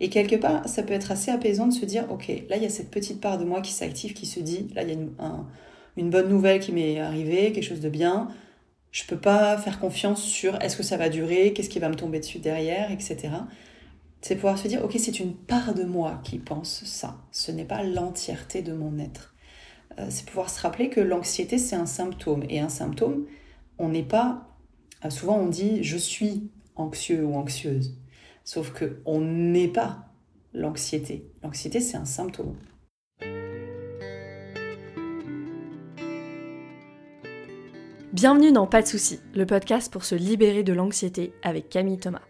Et quelque part, ça peut être assez apaisant de se dire, ok, là, il y a cette petite part de moi qui s'active, qui se dit, là, il y a une, bonne nouvelle qui m'est arrivée, quelque chose de bien. Je peux pas faire confiance sur est-ce que ça va durer, qu'est-ce qui va me tomber dessus derrière, etc. C'est pouvoir se dire, ok, c'est une part de moi qui pense ça. Ce n'est pas l'entièreté de mon être. Euh, c'est pouvoir se rappeler que l'anxiété, c'est un symptôme. Et un symptôme, on n'est pas... Euh, souvent, on dit, je suis anxieux ou anxieuse. Sauf que on n'est pas l'anxiété. L'anxiété, c'est un symptôme. Bienvenue dans Pas de soucis, le podcast pour se libérer de l'anxiété avec Camille Thomas.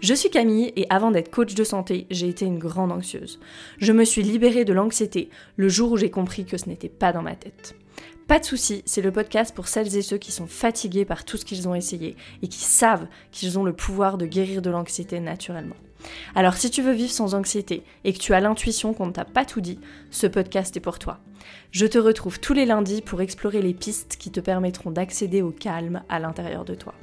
Je suis Camille et avant d'être coach de santé, j'ai été une grande anxieuse. Je me suis libérée de l'anxiété le jour où j'ai compris que ce n'était pas dans ma tête. Pas de soucis, c'est le podcast pour celles et ceux qui sont fatigués par tout ce qu'ils ont essayé et qui savent qu'ils ont le pouvoir de guérir de l'anxiété naturellement. Alors si tu veux vivre sans anxiété et que tu as l'intuition qu'on ne t'a pas tout dit, ce podcast est pour toi. Je te retrouve tous les lundis pour explorer les pistes qui te permettront d'accéder au calme à l'intérieur de toi.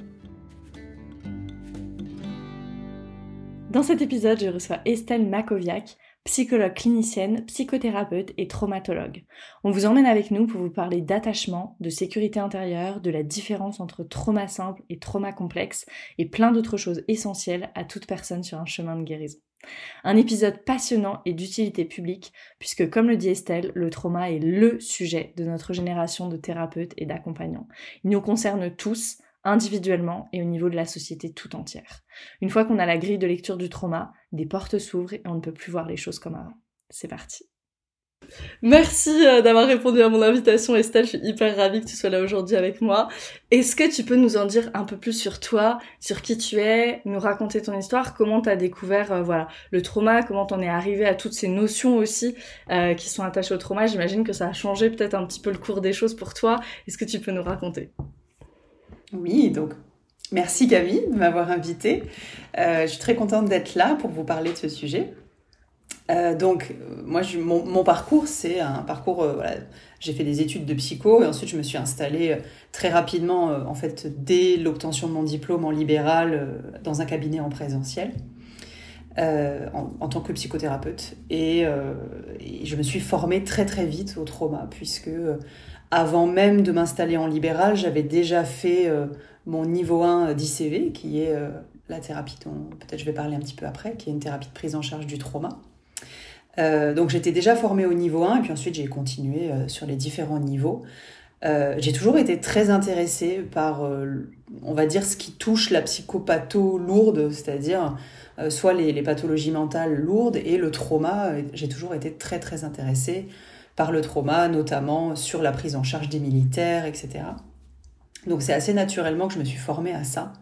Dans cet épisode, je reçois Estelle Makoviak, psychologue clinicienne, psychothérapeute et traumatologue. On vous emmène avec nous pour vous parler d'attachement, de sécurité intérieure, de la différence entre trauma simple et trauma complexe et plein d'autres choses essentielles à toute personne sur un chemin de guérison. Un épisode passionnant et d'utilité publique, puisque comme le dit Estelle, le trauma est LE sujet de notre génération de thérapeutes et d'accompagnants. Il nous concerne tous, individuellement et au niveau de la société tout entière. Une fois qu'on a la grille de lecture du trauma, des portes s'ouvrent et on ne peut plus voir les choses comme avant. C'est parti. Merci euh, d'avoir répondu à mon invitation Estelle, je suis hyper ravie que tu sois là aujourd'hui avec moi. Est-ce que tu peux nous en dire un peu plus sur toi, sur qui tu es, nous raconter ton histoire, comment tu as découvert euh, voilà, le trauma, comment t'en es arrivé à toutes ces notions aussi euh, qui sont attachées au trauma? J'imagine que ça a changé peut-être un petit peu le cours des choses pour toi. Est-ce que tu peux nous raconter? Oui, donc merci Camille de m'avoir invitée. Euh, je suis très contente d'être là pour vous parler de ce sujet. Euh, donc, moi, mon, parcours, c'est un parcours. Euh, j'ai fait des études de psycho et ensuite je me suis installée très rapidement, en fait, dès l'obtention de mon diplôme en libéral, dans un cabinet en présentiel. En, tant que psychothérapeute. Et, et, je me suis formée très très vite au trauma, puisque avant même de m'installer en libéral, j'avais déjà fait euh, mon niveau 1 d'ICV, qui est euh, la thérapie dont peut-être je vais parler un petit peu après, qui est une thérapie de prise en charge du trauma. Euh, donc j'étais déjà formée au niveau 1 et puis ensuite j'ai continué sur les différents niveaux. j'ai toujours été très intéressée par, on va dire, ce qui touche la psychopatho lourde, c'est-à-dire soit les, les, pathologies mentales lourdes et le trauma. J'ai toujours été très très intéressée par le trauma, notamment sur la prise en charge des militaires, etc. Donc c'est assez naturellement que je me suis formée à ça.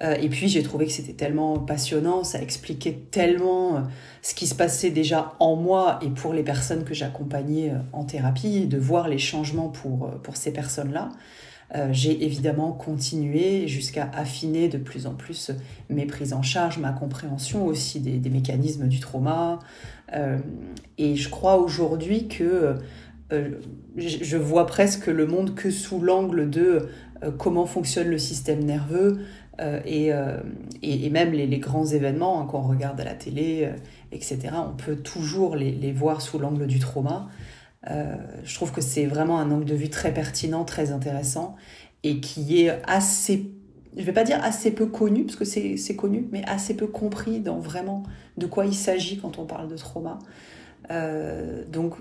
Euh, et puis j'ai trouvé que c'était tellement passionnant, ça expliquait tellement euh, ce qui se passait déjà en moi et pour les personnes que j'accompagnais euh, en thérapie, de voir les changements pour, pour ces personnes-là. J'ai évidemment continué jusqu'à affiner de plus en plus mes prises en charge, ma compréhension aussi des, mécanismes du trauma, euh, et je crois aujourd'hui que euh, je vois presque le monde que sous l'angle de euh, comment fonctionne le système nerveux et, et, même les, les grands événements hein, qu'on regarde à la télé, etc. On peut toujours les, les voir sous l'angle du trauma. Je trouve que c'est vraiment un angle de vue très pertinent, très intéressant et qui est assez je vais pas dire assez peu connu, parce que c'est connu, mais assez peu compris dans vraiment de quoi il s'agit quand on parle de trauma. Euh, donc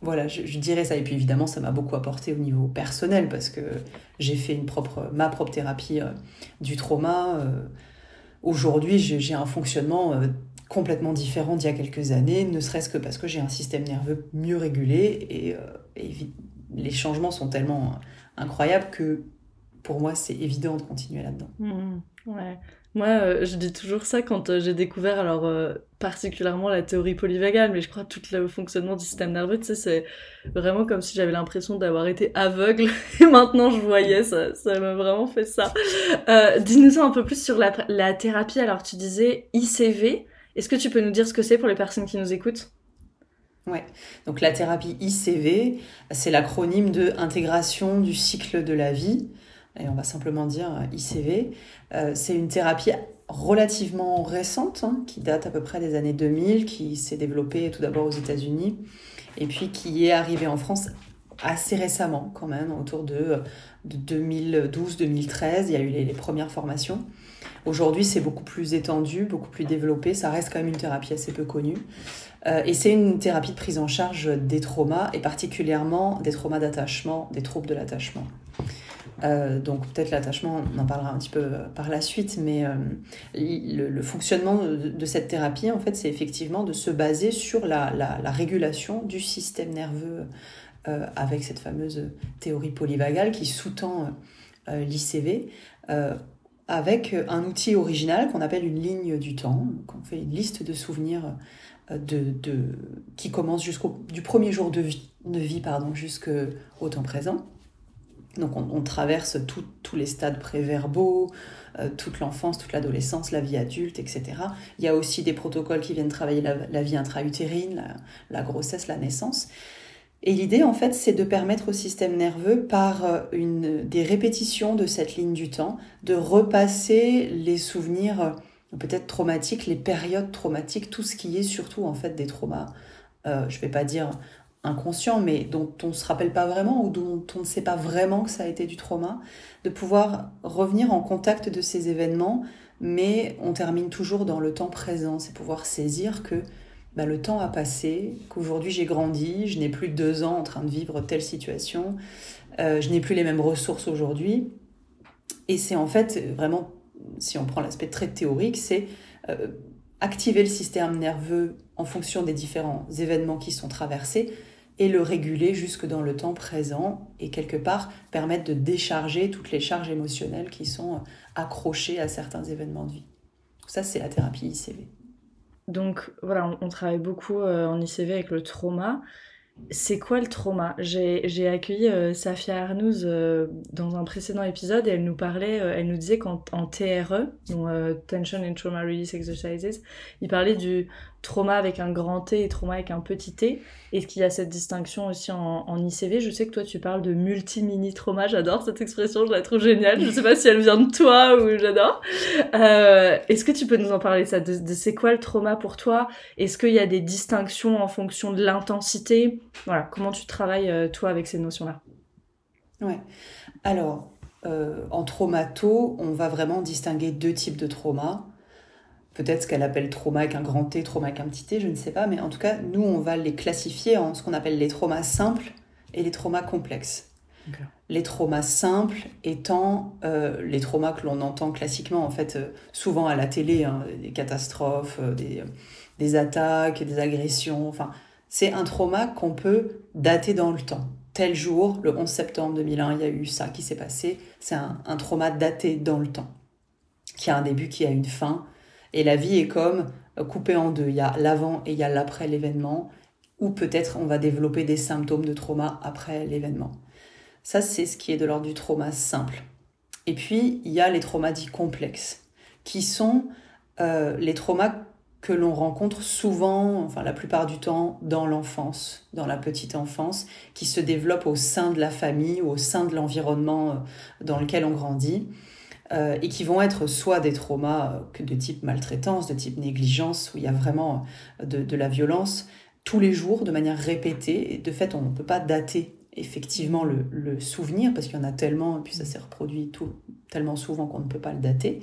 voilà, je, dirais ça. Et puis évidemment, ça m'a beaucoup apporté au niveau personnel, parce que j'ai fait une propre, ma propre thérapie euh, du trauma. Euh, aujourd'hui, j'ai un fonctionnement complètement différent d'il y a quelques années, ne serait-ce que parce que j'ai un système nerveux mieux régulé et, et les changements sont tellement incroyables que pour moi, c'est évident de continuer là-dedans. Mmh, ouais. Moi, euh, je dis toujours ça quand euh, j'ai découvert, alors euh, particulièrement la théorie polyvagale, mais je crois tout le fonctionnement du système nerveux, tu sais, c'est vraiment comme si j'avais l'impression d'avoir été aveugle et maintenant je voyais, ça, ça m'a vraiment fait ça. Dis-nous un peu plus sur la thérapie. Alors, tu disais ICV. Est-ce que tu peux nous dire ce que c'est pour les personnes qui nous écoutent? Ouais. Donc la thérapie ICV, c'est l'acronyme de intégration du cycle de la vie et on va simplement dire ICV, euh, c'est une thérapie relativement récente, hein, qui date à peu près des années 2000, qui s'est développée tout d'abord aux États-Unis, et puis qui est arrivée en France assez récemment quand même, autour de, 2012-2013, il y a eu les, premières formations. Aujourd'hui, c'est beaucoup plus étendu, beaucoup plus développé, ça reste quand même une thérapie assez peu connue. Euh, et c'est une thérapie de prise en charge des traumas, et particulièrement des traumas d'attachement, des troubles de l'attachement. Euh, donc peut-être l'attachement, on en parlera un petit peu euh, par la suite, mais le, fonctionnement de, cette thérapie, en fait, c'est effectivement de se baser sur la, la régulation du système nerveux euh, avec cette fameuse théorie polyvagale qui sous-tend euh, l'ICV, euh, avec un outil original qu'on appelle une ligne du temps. on fait une liste de souvenirs de, qui commence jusqu'au du premier jour de vie, de vie pardon, jusqu'au temps présent. Donc on, traverse tous les stades préverbaux, toute l'enfance, toute l'adolescence, la vie adulte, etc. Il y a aussi des protocoles qui viennent travailler la, vie intra-utérine, la, grossesse, la naissance. Et l'idée, en fait, c'est de permettre au système nerveux, par euh, une, des répétitions de cette ligne du temps, de repasser les souvenirs euh, peut-être traumatiques, les périodes traumatiques, tout ce qui est surtout en fait des traumas, euh, je ne vais pas dire inconscients, mais dont on ne se rappelle pas vraiment ou dont on ne sait pas vraiment que ça a été du trauma, de pouvoir revenir en contact de ces événements, mais on termine toujours dans le temps présent, c'est pouvoir saisir que bah, le temps a passé, qu'aujourd'hui j'ai grandi, je n'ai plus de deux ans en train de vivre telle situation, euh, je n'ai plus les mêmes ressources aujourd'hui. Et c'est en fait vraiment, si on prend l'aspect très théorique, c'est euh, activer le système nerveux en fonction des différents événements qui sont traversés et le réguler jusque dans le temps présent et quelque part permettre de décharger toutes les charges émotionnelles qui sont accrochées à certains événements de vie. Ça, c'est la thérapie ICV. Donc voilà, on, travaille beaucoup euh, en ICV avec le trauma. C'est quoi le trauma? J'ai accueilli euh, Safia Arnouz euh, dans un précédent épisode et elle nous parlait, elle nous disait qu'en TRE, donc Tension and Trauma Release Exercises, il parlait du trauma avec un grand T et trauma avec un petit t. Est-ce qu'il y a cette distinction aussi en, ICV Je sais que toi tu parles de multi-mini trauma, j'adore cette expression, je la trouve géniale. Je sais pas si elle vient de toi ou j'adore. Euh, est-ce que tu peux nous en parler ça de, c'est quoi le trauma pour toi? Est-ce qu'il y a des distinctions en fonction de l'intensité? Voilà, comment tu travailles euh, toi avec ces notions-là? Ouais. Alors, euh, en traumato, on va vraiment distinguer deux types de traumas peut-être ce qu'elle appelle trauma avec un grand T, trauma avec un petit T, je ne sais pas, mais en tout cas, nous, on va les classifier en ce qu'on appelle les traumas simples et les traumas complexes. Les traumas simples étant euh, les traumas que l'on entend classiquement, en fait, euh, souvent à la télé, hein, des catastrophes, euh, des, des, attaques, des agressions, enfin, c'est un trauma qu'on peut dater dans le temps. Tel jour, le 11 septembre 2001, il y a eu ça qui s'est passé. C'est un, un trauma daté dans le temps, qui a un début, qui a une fin, et la vie est comme euh, coupée en deux. Il y a l'avant et il y a l'après l'événement, ou peut-être on va développer des symptômes de trauma après l'événement. Ça, c'est ce qui est de l'ordre du trauma simple. Et puis, il y a les traumas dits complexes, qui sont euh, les traumas que l'on rencontre souvent, enfin la plupart du temps, dans l'enfance, dans la petite enfance, qui se développent au sein de la famille ou au sein de l'environnement euh, dans lequel on grandit. Euh, et qui vont être soit des traumas euh, de type maltraitance, de type négligence, où il y a vraiment euh, de, la violence tous les jours, de manière répétée. Et de fait, on ne peut pas dater effectivement le, souvenir, parce qu'il y en a tellement, et puis ça s'est reproduit tout, tellement souvent qu'on ne peut pas le dater.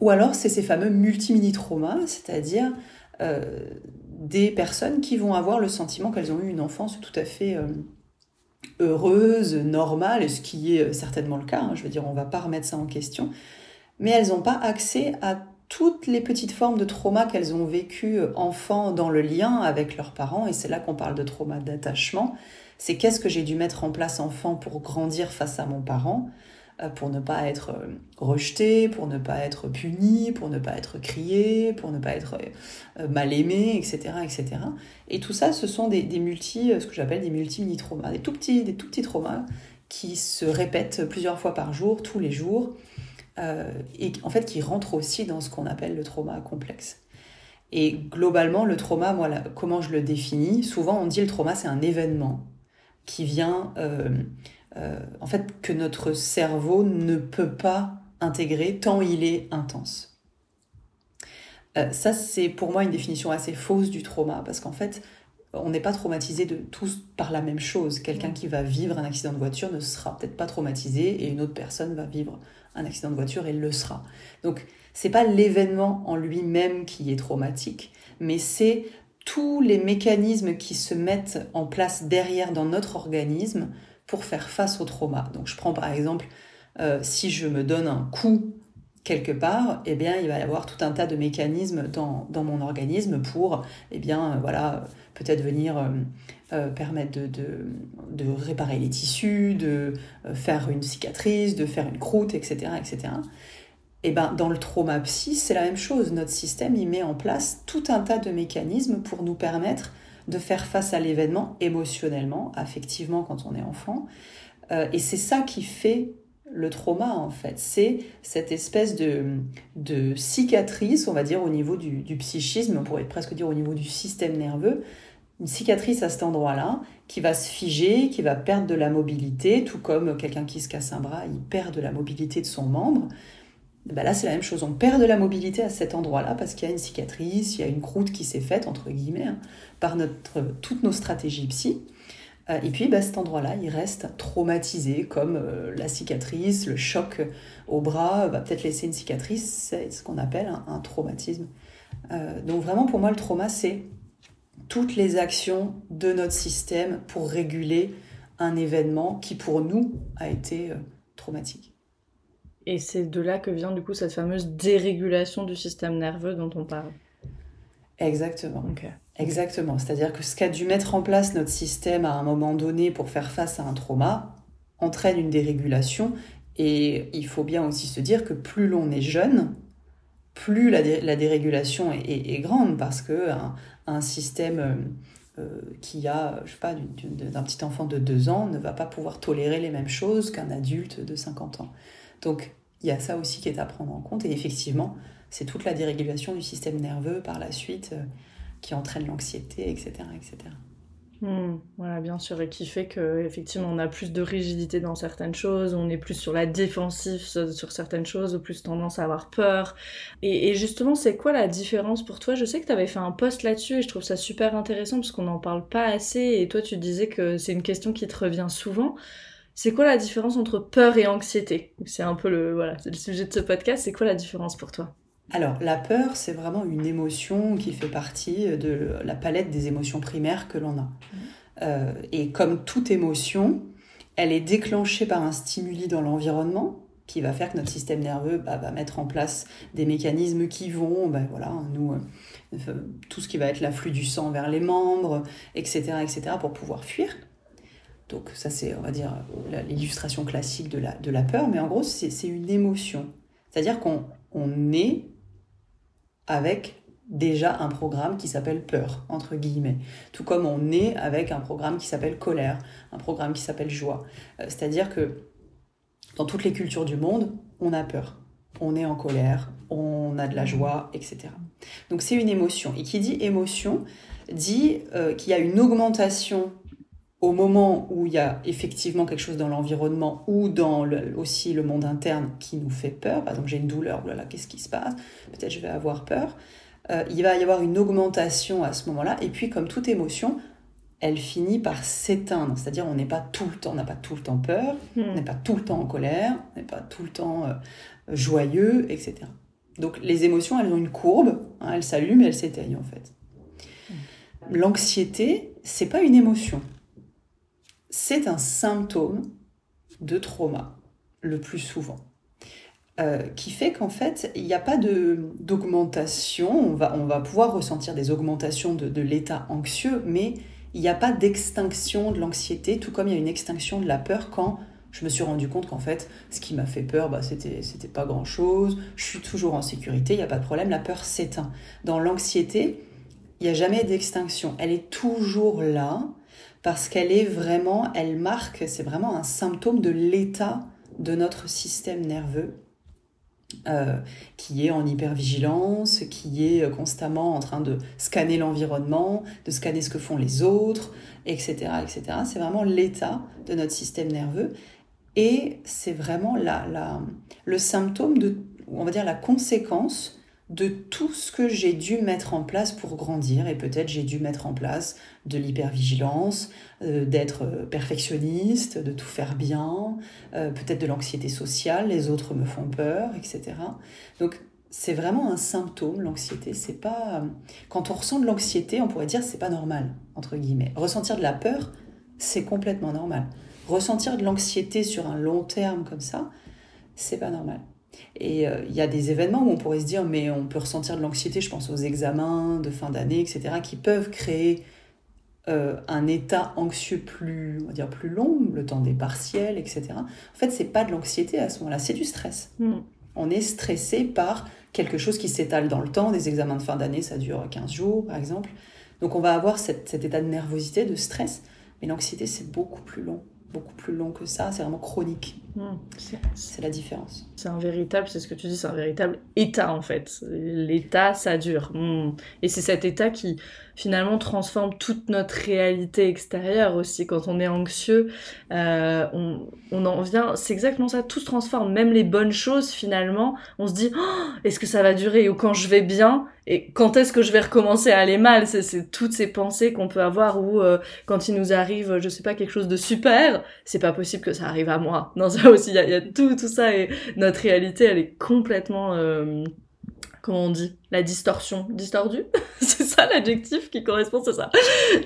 ou alors, c'est ces fameux multimini-traumas, c'est-à-dire des personnes qui vont avoir le sentiment qu'elles ont eu une enfance tout à fait heureuse, normale, ce qui est certainement le cas, hein, je veux dire, on ne va pas remettre ça en question, mais elles n'ont pas accès à toutes les petites formes de trauma qu'elles ont vécues euh, enfant dans le lien avec leurs parents, et c'est là qu'on parle de trauma d'attachement. C'est qu'est-ce que j'ai dû mettre en place enfant pour grandir face à mon parent, euh, pour ne pas être euh, rejeté, pour ne pas être puni, pour ne pas être crié, pour ne pas être euh, mal aimé, etc., etc. Et tout ça, ce sont des, multi, ce que j'appelle des multi-mini-traumas, des tout petits, des tout petits traumas qui se répètent plusieurs fois par jour, tous les jours, et en fait qui rentrent aussi dans ce qu'on appelle le trauma complexe. Et globalement, le trauma, comment je le définis? Souvent, on dit le trauma, c'est un événement qui vient euh, en fait, que notre cerveau ne peut pas intégrer tant il est intense. Euh, ça, c'est pour moi une définition assez fausse du trauma, parce qu'en fait, on n'est pas traumatisé de tous par la même chose. Quelqu'un qui va vivre un accident de voiture ne sera peut-être pas traumatisé et une autre personne va vivre un accident de voiture et le sera. Donc, c'est pas l'événement en lui-même qui est traumatique, mais c'est tous les mécanismes qui se mettent en place derrière dans notre organisme pour faire face au trauma. Donc, je prends par exemple, euh, si je me donne un coup quelque part, eh bien, il va y avoir tout un tas de mécanismes dans, mon organisme pour, eh bien, voilà, peut-être venir euh, euh, permettre de, réparer les tissus, de euh, faire une cicatrice, de faire une croûte, etc. etc. Et ben, dans le trauma psy, c'est la même chose. Notre système, il met en place tout un tas de mécanismes pour nous permettre de faire face à l'événement émotionnellement, affectivement quand on est enfant. et c'est ça qui fait le trauma, en fait. C'est cette espèce de, de cicatrice, on va dire, au niveau du, du psychisme, on pourrait presque dire au niveau du système nerveux, une cicatrice à cet endroit-là qui va se figer, qui va perdre de la mobilité, tout comme quelqu'un qui se casse un bras, il perd de la mobilité de son membre. Ben là, c'est la même chose. On perd de la mobilité à cet endroit-là parce qu'il y a une cicatrice, il y a une croûte qui s'est faite, entre guillemets, hein, par toutes nos stratégies psy. Euh, et puis, ben, cet endroit-là, il reste traumatisé, comme euh, la cicatrice, le choc au bras va peut-être laisser une cicatrice. C'est ce qu'on appelle un, traumatisme. Euh, donc, vraiment, pour moi, le trauma, c'est toutes les actions de notre système pour réguler un événement qui pour nous a été euh, traumatique. Et c'est de là que vient du coup cette fameuse dérégulation du système nerveux dont on parle. Exactement. Exactement. C'est-à-dire que ce qu'a dû mettre en place notre système à un moment donné pour faire face à un trauma entraîne une dérégulation. Et il faut bien aussi se dire que plus l'on est jeune, plus la, dérégulation est, grande parce que un, système euh, euh, qui a, je sais pas, d'un petit enfant de 2 ans ne va pas pouvoir tolérer les mêmes choses qu'un adulte de 50 ans. Donc il y a ça aussi qui est à prendre en compte et effectivement, c'est toute la dérégulation du système nerveux par la suite euh, qui entraîne l'anxiété, etc., etc. Hmm, voilà, bien sûr, et qui fait qu'effectivement on a plus de rigidité dans certaines choses, on est plus sur la défensive sur certaines choses, plus tendance à avoir peur. Et, justement, c'est quoi la différence pour toi? Je sais que tu avais fait un post là-dessus et je trouve ça super intéressant parce qu'on n'en parle pas assez et toi tu disais que c'est une question qui te revient souvent. C'est quoi la différence entre peur et anxiété? C'est un peu le, voilà, le sujet de ce podcast, c'est quoi la différence pour toi? Alors, la peur, c'est vraiment une émotion qui fait partie de la palette des émotions primaires que l'on a. Mmh. Euh, et comme toute émotion, elle est déclenchée par un stimuli dans l'environnement qui va faire que notre système nerveux bah, va mettre en place des mécanismes qui vont, bah, voilà, nous, euh, tout ce qui va être l'afflux du sang vers les membres, etc., etc., pour pouvoir fuir. Donc ça, c'est, on va dire, l'illustration classique de la, de la peur, mais en gros, c'est une émotion. C'est-à-dire qu'on on est avec déjà un programme qui s'appelle peur, entre guillemets. Tout comme on est avec un programme qui s'appelle colère, un programme qui s'appelle joie. Euh, c'est-à-dire que dans toutes les cultures du monde, on a peur. On est en colère, on a de la joie, etc. Donc c'est une émotion. Et qui dit émotion dit euh, qu'il y a une augmentation au moment où il y a effectivement quelque chose dans l'environnement ou dans aussi le monde interne qui nous fait peur, par exemple j'ai une douleur, voilà, qu'est-ce qui se passe? Peut-être je vais avoir peur. Euh, il va y avoir une augmentation à ce moment-là, et puis comme toute émotion, elle finit par s'éteindre. C'est-à-dire on n'est pas tout le temps, on n'a pas tout le temps peur, hmm. on n'est pas tout le temps en colère, on n'est pas tout le temps euh, joyeux, etc. Donc les émotions, elles ont une courbe, hein, elles s'allument et elles s'éteignent en fait. Hmm. L'anxiété, c'est pas une émotion c'est un symptôme de trauma, le plus souvent. Euh, qui fait qu'en fait, il n'y a pas d'augmentation, on va, on va pouvoir ressentir des augmentations de, l'état anxieux, mais il n'y a pas d'extinction de l'anxiété, tout comme il y a une extinction de la peur quand je me suis rendu compte qu'en fait, ce qui m'a fait peur, bah, c'était, pas grand chose, je suis toujours en sécurité, il n'y a pas de problème, la peur s'éteint. Dans l'anxiété, il n'y a jamais d'extinction, elle est toujours là, parce qu'elle est vraiment, elle marque, c'est vraiment un symptôme de l'état de notre système nerveux. Euh, qui est en hypervigilance, qui est constamment en train de scanner l'environnement, de scanner ce que font les autres, etc. etc. C'est vraiment l'état de notre système nerveux. et c'est vraiment la, le symptôme de, on va dire la conséquence de tout ce que j'ai dû mettre en place pour grandir. Et peut-être j'ai dû mettre en place de l'hypervigilance, euh, d'être perfectionniste, de tout faire bien, euh, peut-être de l'anxiété sociale, les autres me font peur, etc. Donc c'est vraiment un symptôme, l'anxiété. C'est pas quand on ressent de l'anxiété, on pourrait dire c'est pas normal entre guillemets. Ressentir de la peur, c'est complètement normal. Ressentir de l'anxiété sur un long terme comme ça, c'est pas normal. Et euh, il y a des événements où on pourrait se dire, mais on peut ressentir de l'anxiété, je pense aux examens de fin d'année, etc., qui peuvent créer euh, un état anxieux plus, on va dire, plus long, le temps des partiels, etc. En fait, c'est pas de l'anxiété à ce moment-là, c'est du stress. Mm. On est stressé par quelque chose qui s'étale dans le temps. Des examens de fin d'année, ça dure 15 jours, par exemple. Donc on va avoir cet état de nervosité, de stress. Mais l'anxiété, c'est beaucoup plus long beaucoup plus long que ça, c'est vraiment chronique. Hmm. c'est la différence. C'est un véritable, c'est ce que tu dis, c'est un véritable état en fait. L'état, ça dure. Hmm. Et c'est cet état qui finalement transforme toute notre réalité extérieure aussi. Quand on est anxieux, euh, on, on, en vient, c'est exactement ça, tout se transforme. Même les bonnes choses finalement, on se dit, oh, est-ce que ça va durer? Ou quand je vais bien, et quand est-ce que je vais recommencer à aller mal? C'est toutes ces pensées qu'on peut avoir où euh, quand il nous arrive, je sais pas, quelque chose de super, c'est pas possible que ça arrive à moi. Non, ça aussi, il y a, tout, tout ça et notre réalité, elle est complètement, euh, comment on dit, la distorsion, distordue? c'est ça l'adjectif qui correspond, c'est ça,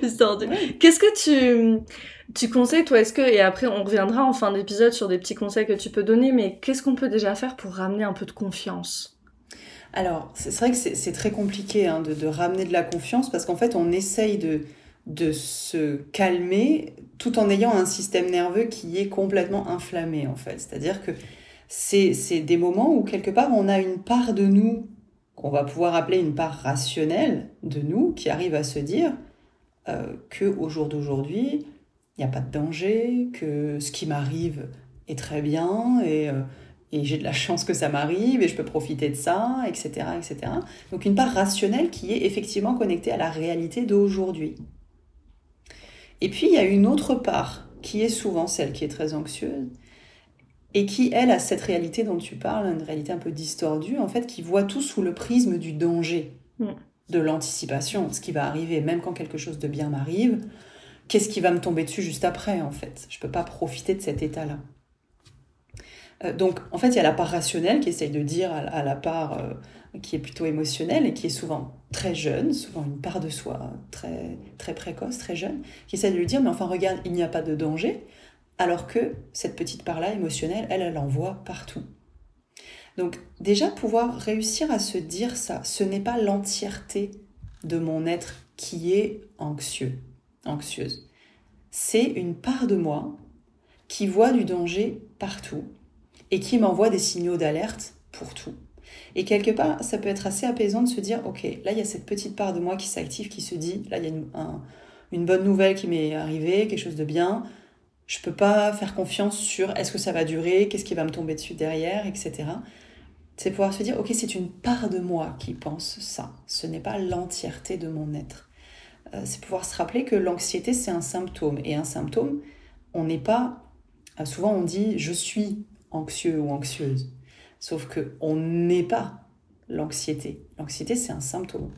distordue. Qu'est-ce que tu tu conseilles toi? Est-ce que et après on reviendra en fin d'épisode sur des petits conseils que tu peux donner, mais qu'est-ce qu'on peut déjà faire pour ramener un peu de confiance? Alors, c'est vrai que c'est très compliqué hein, de, ramener de la confiance parce qu'en fait, on essaye de, de se calmer tout en ayant un système nerveux qui est complètement inflammé, en fait. C'est-à-dire que c'est des moments où, quelque part, on a une part de nous qu'on va pouvoir appeler une part rationnelle de nous qui arrive à se dire euh, que au jour d'aujourd'hui, il n'y a pas de danger, que ce qui m'arrive est très bien et... Euh, et j'ai de la chance que ça m'arrive et je peux profiter de ça, etc., etc. Donc une part rationnelle qui est effectivement connectée à la réalité d'aujourd'hui. Et puis il y a une autre part qui est souvent celle qui est très anxieuse et qui, elle, a cette réalité dont tu parles, une réalité un peu distordue, en fait, qui voit tout sous le prisme du danger, mm. de l'anticipation, ce qui va arriver, même quand quelque chose de bien m'arrive, qu'est-ce qui va me tomber dessus juste après, en fait? Je ne peux pas profiter de cet état-là. Euh, donc, en fait, il y a la part rationnelle qui essaye de dire à, la part euh, qui est plutôt émotionnelle et qui est souvent très jeune, souvent une part de soi très, très précoce, très jeune, qui essaie de lui dire, mais enfin, regarde, il n'y a pas de danger, alors que cette petite part-là émotionnelle, elle, elle en voit partout. Donc, déjà, pouvoir réussir à se dire ça, ce n'est pas l'entièreté de mon être qui est anxieux, anxieuse. C'est une part de moi qui voit du danger partout et qui m'envoie des signaux d'alerte pour tout. Et quelque part, ça peut être assez apaisant de se dire, ok, là, il y a cette petite part de moi qui s'active, qui se dit, là, il y a une, bonne nouvelle qui m'est arrivée, quelque chose de bien. Je peux pas faire confiance sur est-ce que ça va durer, qu'est-ce qui va me tomber dessus derrière, etc. C'est pouvoir se dire, ok, c'est une part de moi qui pense ça. Ce n'est pas l'entièreté de mon être. Euh, c'est pouvoir se rappeler que l'anxiété, c'est un symptôme. Et un symptôme, on n'est pas... Euh, souvent, on dit, je suis anxieux ou anxieuse. Sauf que on n'est pas l'anxiété. L'anxiété, c'est un symptôme.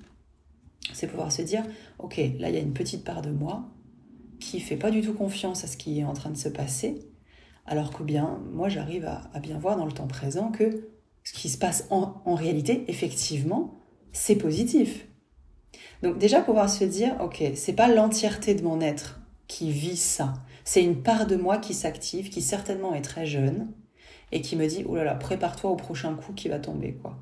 C'est pouvoir se dire, ok, là, il y a une petite part de moi qui fait pas du tout confiance à ce qui est en train de se passer, alors que bien, moi, j'arrive à, bien voir dans le temps présent que ce qui se passe en, en réalité, effectivement, c'est positif. Donc déjà pouvoir se dire, ok, c'est pas l'entièreté de mon être qui vit ça, c'est une part de moi qui s'active, qui certainement est très jeune, et qui me dit oh là là, prépare-toi au prochain coup qui va tomber quoi.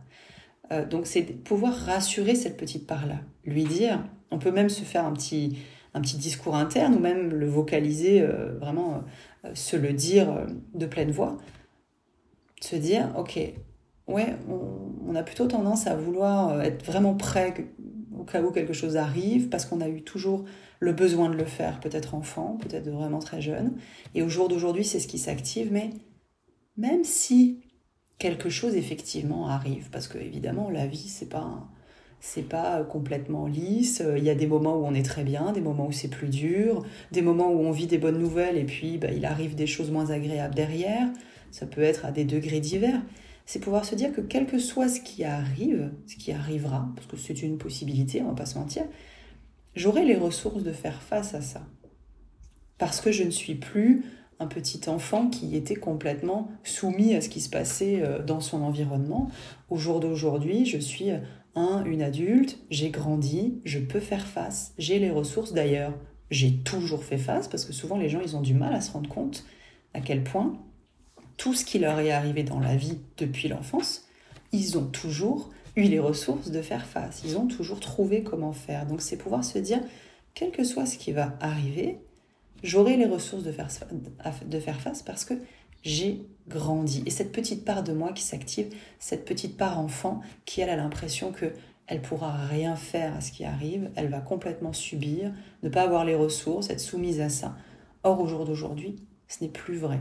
Euh, donc c'est pouvoir rassurer cette petite part-là, lui dire, on peut même se faire un petit, un petit discours interne ou même le vocaliser, euh, vraiment euh, se le dire de pleine voix, se dire ok, ouais, on, a plutôt tendance à vouloir être vraiment prêt au cas où quelque chose arrive parce qu'on a eu toujours le besoin de le faire, peut-être enfant, peut-être vraiment très jeune, et au jour d'aujourd'hui c'est ce qui s'active, mais même si quelque chose effectivement arrive, parce que évidemment la vie c'est pas c'est pas complètement lisse. Il y a des moments où on est très bien, des moments où c'est plus dur, des moments où on vit des bonnes nouvelles et puis bah, il arrive des choses moins agréables derrière. Ça peut être à des degrés divers. C'est pouvoir se dire que quel que soit ce qui arrive, ce qui arrivera, parce que c'est une possibilité, on va pas se mentir, j'aurai les ressources de faire face à ça. Parce que je ne suis plus un petit enfant qui était complètement soumis à ce qui se passait euh, dans son environnement. Au jour d'aujourd'hui, je suis un, une adulte, j'ai grandi, je peux faire face, j'ai les ressources d'ailleurs. J'ai toujours fait face parce que souvent les gens ils ont du mal à se rendre compte à quel point tout ce qui leur est arrivé dans la vie depuis l'enfance, ils ont toujours eu les ressources de faire face. Ils ont toujours trouvé comment faire. Donc c'est pouvoir se dire, quel que soit ce qui va arriver, j'aurai les ressources de faire, de faire face parce que j'ai grandi. Et cette petite part de moi qui s'active, cette petite part enfant qui, elle, a l'impression que elle pourra rien faire à ce qui arrive, elle va complètement subir, ne pas avoir les ressources, être soumise à ça. Or, au jour d'aujourd'hui, ce n'est plus vrai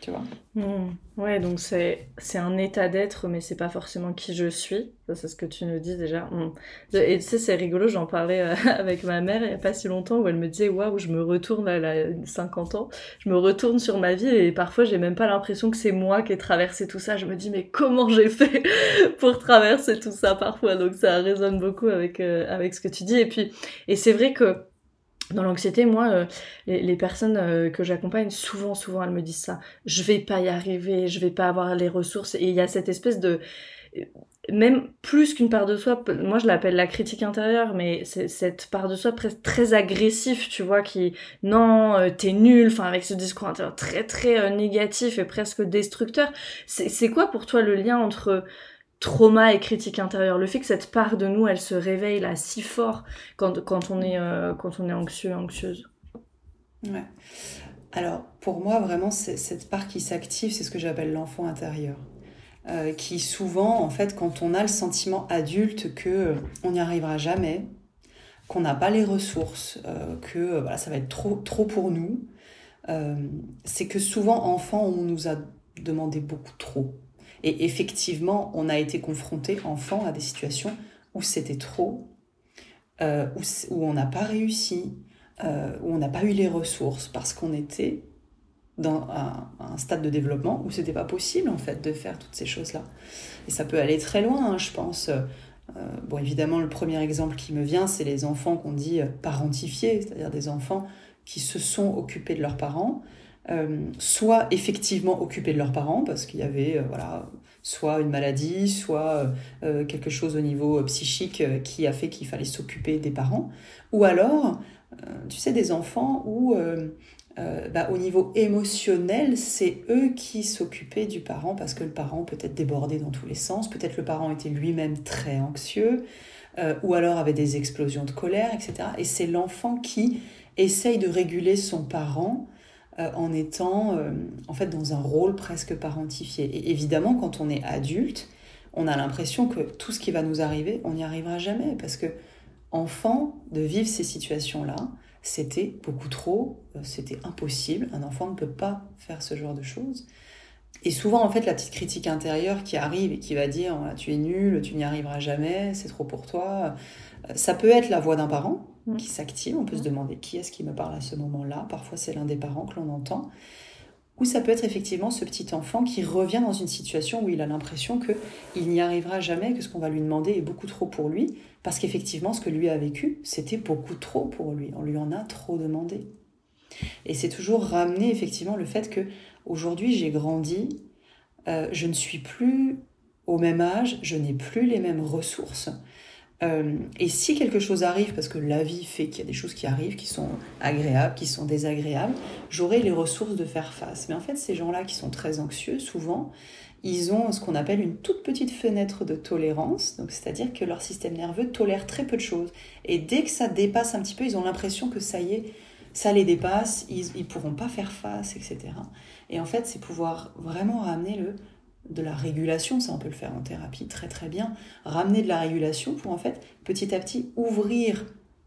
tu vois. Hmm. Ouais, donc c'est, un état d'être, mais c'est pas forcément qui je suis. C'est ce que tu nous dis déjà. Hmm. Et tu sais, c'est rigolo, j'en parlais euh, avec ma mère il y a pas si longtemps, où elle me disait, waouh, je me retourne, elle a 50 ans, je me retourne sur ma vie et parfois j'ai même pas l'impression que c'est moi qui ai traversé tout ça. Je me dis, mais comment j'ai fait pour traverser tout ça parfois? Donc ça résonne beaucoup avec, euh, avec ce que tu dis. Et puis, et c'est vrai que dans l'anxiété, moi, euh, les, personnes euh, que j'accompagne, souvent, souvent, elles me disent ça. Je vais pas y arriver, je vais pas avoir les ressources. Et il y a cette espèce de, même plus qu'une part de soi, moi je l'appelle la critique intérieure, mais cette part de soi presque très agressif, tu vois, qui, non, euh, t'es nul, enfin, avec ce discours intérieur très, très négatif et presque destructeur. C'est quoi pour toi le lien entre trauma et critique intérieure, le fait que cette part de nous, elle se réveille là si fort quand, quand, on, est, euh, quand on est anxieux, anxieuse. Ouais. Alors, pour moi, vraiment, cette part qui s'active, c'est ce que j'appelle l'enfant intérieur. Euh, qui souvent, en fait, quand on a le sentiment adulte que euh, on n'y arrivera jamais, qu'on n'a pas les ressources, que voilà, ça va être trop, trop pour nous, c'est que souvent, enfant, on nous a demandé beaucoup trop. Et effectivement, on a été confronté, enfant, à des situations où c'était trop, euh, où, on n'a pas réussi, euh, où on n'a pas eu les ressources parce qu'on était dans un, stade de développement où c'était pas possible en fait de faire toutes ces choses-là. Et ça peut aller très loin, hein, je pense. Euh, bon, évidemment, le premier exemple qui me vient, c'est les enfants qu'on dit parentifiés, c'est-à-dire des enfants qui se sont occupés de leurs parents, euh, soit effectivement occupés de leurs parents, parce qu'il y avait euh, voilà, soit une maladie, soit euh, quelque chose au niveau psychique qui a fait qu'il fallait s'occuper des parents, ou alors, tu sais, des enfants où bah, au niveau émotionnel, c'est eux qui s'occupaient du parent parce que le parent peut être débordé dans tous les sens, peut-être le parent était lui-même très anxieux, ou alors avait des explosions de colère, etc. Et c'est l'enfant qui essaye de réguler son parent euh, en étant euh, en fait dans un rôle presque parentifié. Et évidemment, quand on est adulte, on a l'impression que tout ce qui va nous arriver, on n'y arrivera jamais parce que enfant de vivre ces situations-là, c'était beaucoup trop, euh, c'était impossible. Un enfant ne peut pas faire ce genre de choses. Et souvent, en fait, la petite critique intérieure qui arrive et qui va dire tu es nul, tu n'y arriveras jamais, c'est trop pour toi, ça peut être la voix d'un parent Mm. qui s'active. On peut se demander qui est-ce qui me parle à ce moment-là. Parfois, c'est l'un des parents que l'on entend. Ou ça peut être effectivement ce petit enfant qui revient dans une situation où il a l'impression qu'il n'y arrivera jamais, que ce qu'on va lui demander est beaucoup trop pour lui, parce qu'effectivement, ce que lui a vécu, c'était beaucoup trop pour lui. On lui en a trop demandé. Et c'est toujours ramener effectivement le fait que aujourd'hui j'ai grandi, euh, je ne suis plus au même âge, je n'ai plus les mêmes ressources, euh, et si quelque chose arrive, parce que la vie fait qu'il y a des choses qui arrivent, qui sont agréables, qui sont désagréables, j'aurai les ressources de faire face. Mais en fait, ces gens-là qui sont très anxieux, souvent, ils ont ce qu'on appelle une toute petite fenêtre de tolérance, donc c'est-à-dire que leur système nerveux tolère très peu de choses. Et dès que ça dépasse un petit peu, ils ont l'impression que ça y est, ça les dépasse, ils ne pourront pas faire face, etc. Et en fait, c'est pouvoir vraiment ramener le de la régulation, ça on peut le faire en thérapie très très bien, ramener de la régulation pour en fait petit à petit ouvrir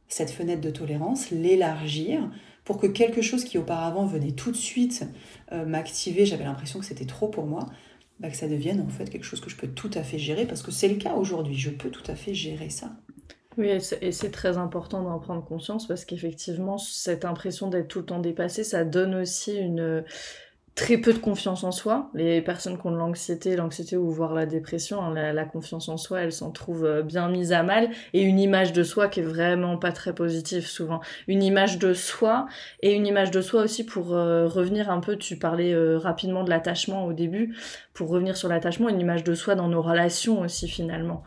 cette fenêtre de tolérance, l'élargir pour que quelque chose qui auparavant venait tout de suite euh, m'activer, j'avais l'impression que c'était trop pour moi, bah, que ça devienne en fait quelque chose que je peux tout à fait gérer, parce que c'est le cas aujourd'hui, je peux tout à fait gérer ça. Oui, et c'est très important d'en prendre conscience parce qu'effectivement, cette impression d'être tout le temps dépassé, ça donne aussi une, très peu de confiance en soi. Les personnes qui ont de l'anxiété, l'anxiété ou voire la dépression, hein, la, confiance en soi, elles s'en trouvent euh, bien mise à mal. Et une image de soi qui est vraiment pas très positive souvent. Une image de soi et une image de soi aussi pour euh, revenir un peu, tu parlais euh, rapidement de l'attachement au début, pour revenir sur l'attachement, une image de soi dans nos relations aussi finalement.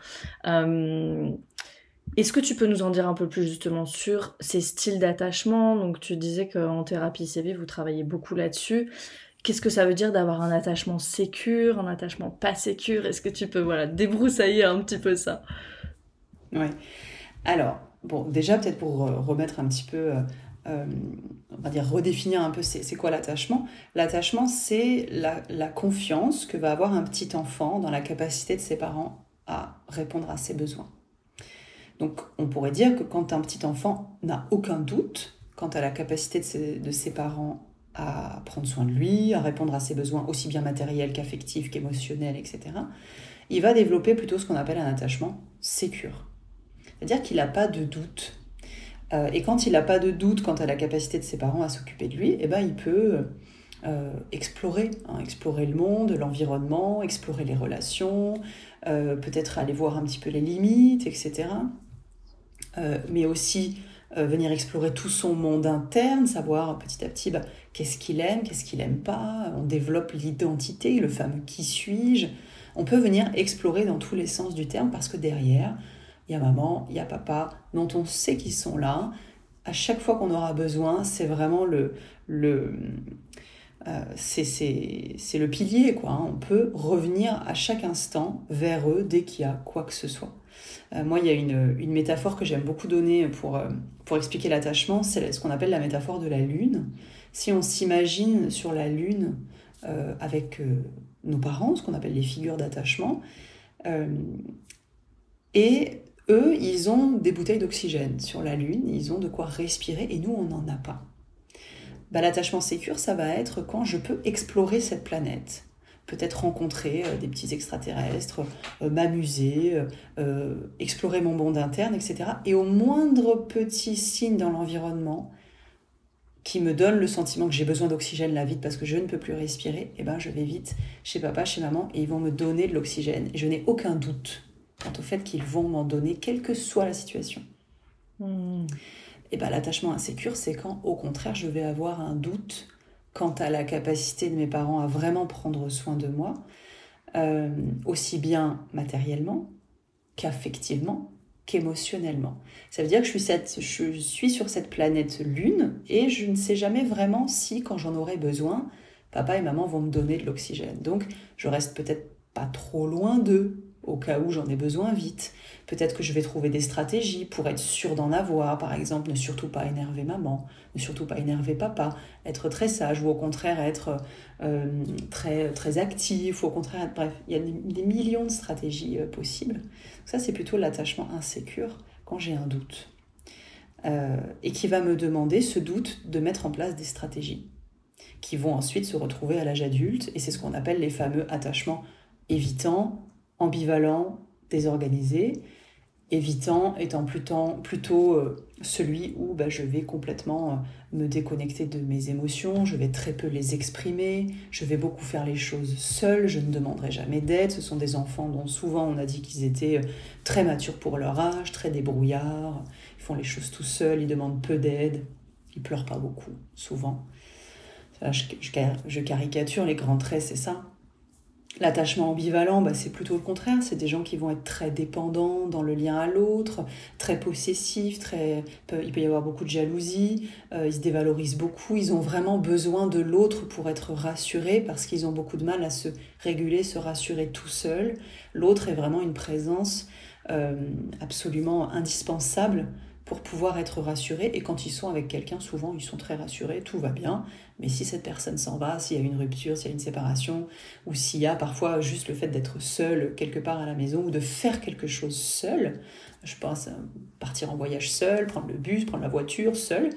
Est-ce que tu peux nous en dire un peu plus justement sur ces styles d'attachement? Donc tu disais qu'en thérapie CV, vous travaillez beaucoup là-dessus qu'est-ce que ça veut dire d'avoir un attachement sécure, un attachement pas sécure? Est-ce que tu peux voilà, débroussailler un petit peu ça? Oui. Alors, déjà peut-être pour remettre un petit peu, euh, euh, on va dire redéfinir un peu c'est quoi l'attachement? L'attachement, c'est la, la, confiance que va avoir un petit enfant dans la capacité de ses parents à répondre à ses besoins. Donc on pourrait dire que quand un petit enfant n'a aucun doute quant à la capacité de ses, de ses parents à prendre soin de lui, à répondre à ses besoins aussi bien matériels qu'affectifs, qu'émotionnels, etc., il va développer plutôt ce qu'on appelle un attachement sécure. C'est-à-dire qu'il n'a pas de doute. Euh, et quand il n'a pas de doute quant à la capacité de ses parents à s'occuper de lui, eh ben, il peut euh, explorer, hein, explorer le monde, l'environnement, explorer les relations, euh, peut-être aller voir un petit peu les limites, etc. mais aussi euh, venir explorer tout son monde interne, savoir petit à petit bah, qu'est-ce qu'il aime, qu'est-ce qu'il n'aime pas. On développe l'identité, le fameux qui suis-je. On peut venir explorer dans tous les sens du terme parce que derrière, il y a maman, il y a papa, dont on sait qu'ils sont là. À chaque fois qu'on aura besoin, c'est vraiment le, le, euh, c'est le pilier. quoi. Hein. On peut revenir à chaque instant vers eux dès qu'il y a quoi que ce soit. Euh, moi, il y a une, métaphore que j'aime beaucoup donner pour, euh, pour expliquer l'attachement, c'est ce qu'on appelle la métaphore de la Lune. Si on s'imagine sur la Lune euh, avec nos parents, ce qu'on appelle les figures d'attachement, et eux, ils ont des bouteilles d'oxygène sur la Lune, ils ont de quoi respirer, et nous, on n'en a pas. Bah, L'attachement sécure, ça va être quand je peux explorer cette planète peut-être rencontrer euh, des petits extraterrestres, euh, m'amuser, euh, explorer mon monde interne, etc. Et au moindre petit signe dans l'environnement qui me donne le sentiment que j'ai besoin d'oxygène là vite parce que je ne peux plus respirer, eh ben je vais vite chez papa, chez maman et ils vont me donner de l'oxygène. Et je n'ai aucun doute quant au fait qu'ils vont m'en donner, quelle que soit la situation. Hmm. Et ben l'attachement insécure, c'est quand au contraire je vais avoir un doute quant à la capacité de mes parents à vraiment prendre soin de moi, euh, aussi bien matériellement qu'affectivement qu'émotionnellement. Ça veut dire que je suis, je suis sur cette planète Lune et je ne sais jamais vraiment si, quand j'en aurai besoin, papa et maman vont me donner de l'oxygène. Donc, je reste peut-être pas trop loin d'eux au cas où j'en ai besoin vite. Peut-être que je vais trouver des stratégies pour être sûr d'en avoir, par exemple, ne surtout pas énerver maman, ne surtout pas énerver papa, être très sage ou au contraire être euh, très, très actif, ou au contraire, bref, il y a des, millions de stratégies euh, possibles. Ça, c'est plutôt l'attachement insécure quand j'ai un doute. Euh, et qui va me demander ce doute de mettre en place des stratégies qui vont ensuite se retrouver à l'âge adulte, et c'est ce qu'on appelle les fameux attachements évitants, ambivalent, désorganisé, évitant étant plutôt, plutôt euh, celui où bah, je vais complètement euh, me déconnecter de mes émotions, je vais très peu les exprimer, je vais beaucoup faire les choses seule, je ne demanderai jamais d'aide. Ce sont des enfants dont souvent on a dit qu'ils étaient euh, très matures pour leur âge, très débrouillards, ils font les choses tout seuls, ils demandent peu d'aide, ils pleurent pas beaucoup, souvent. je caricature, les grands traits, c'est ça. L'attachement ambivalent, bah, c'est plutôt le contraire. C'est des gens qui vont être très dépendants dans le lien à l'autre, très possessifs, très... il peut y avoir beaucoup de jalousie, euh, ils se dévalorisent beaucoup, ils ont vraiment besoin de l'autre pour être rassurés parce qu'ils ont beaucoup de mal à se réguler, se rassurer tout seul. L'autre est vraiment une présence euh, absolument indispensable pour pouvoir être rassurés. Et quand ils sont avec quelqu'un, souvent ils sont très rassurés, tout va bien. Mais si cette personne s'en va, s'il y a une rupture, s'il y a une séparation, ou s'il y a parfois juste le fait d'être seul quelque part à la maison, ou de faire quelque chose seul, je pense partir en voyage seul, prendre le bus, prendre la voiture seul,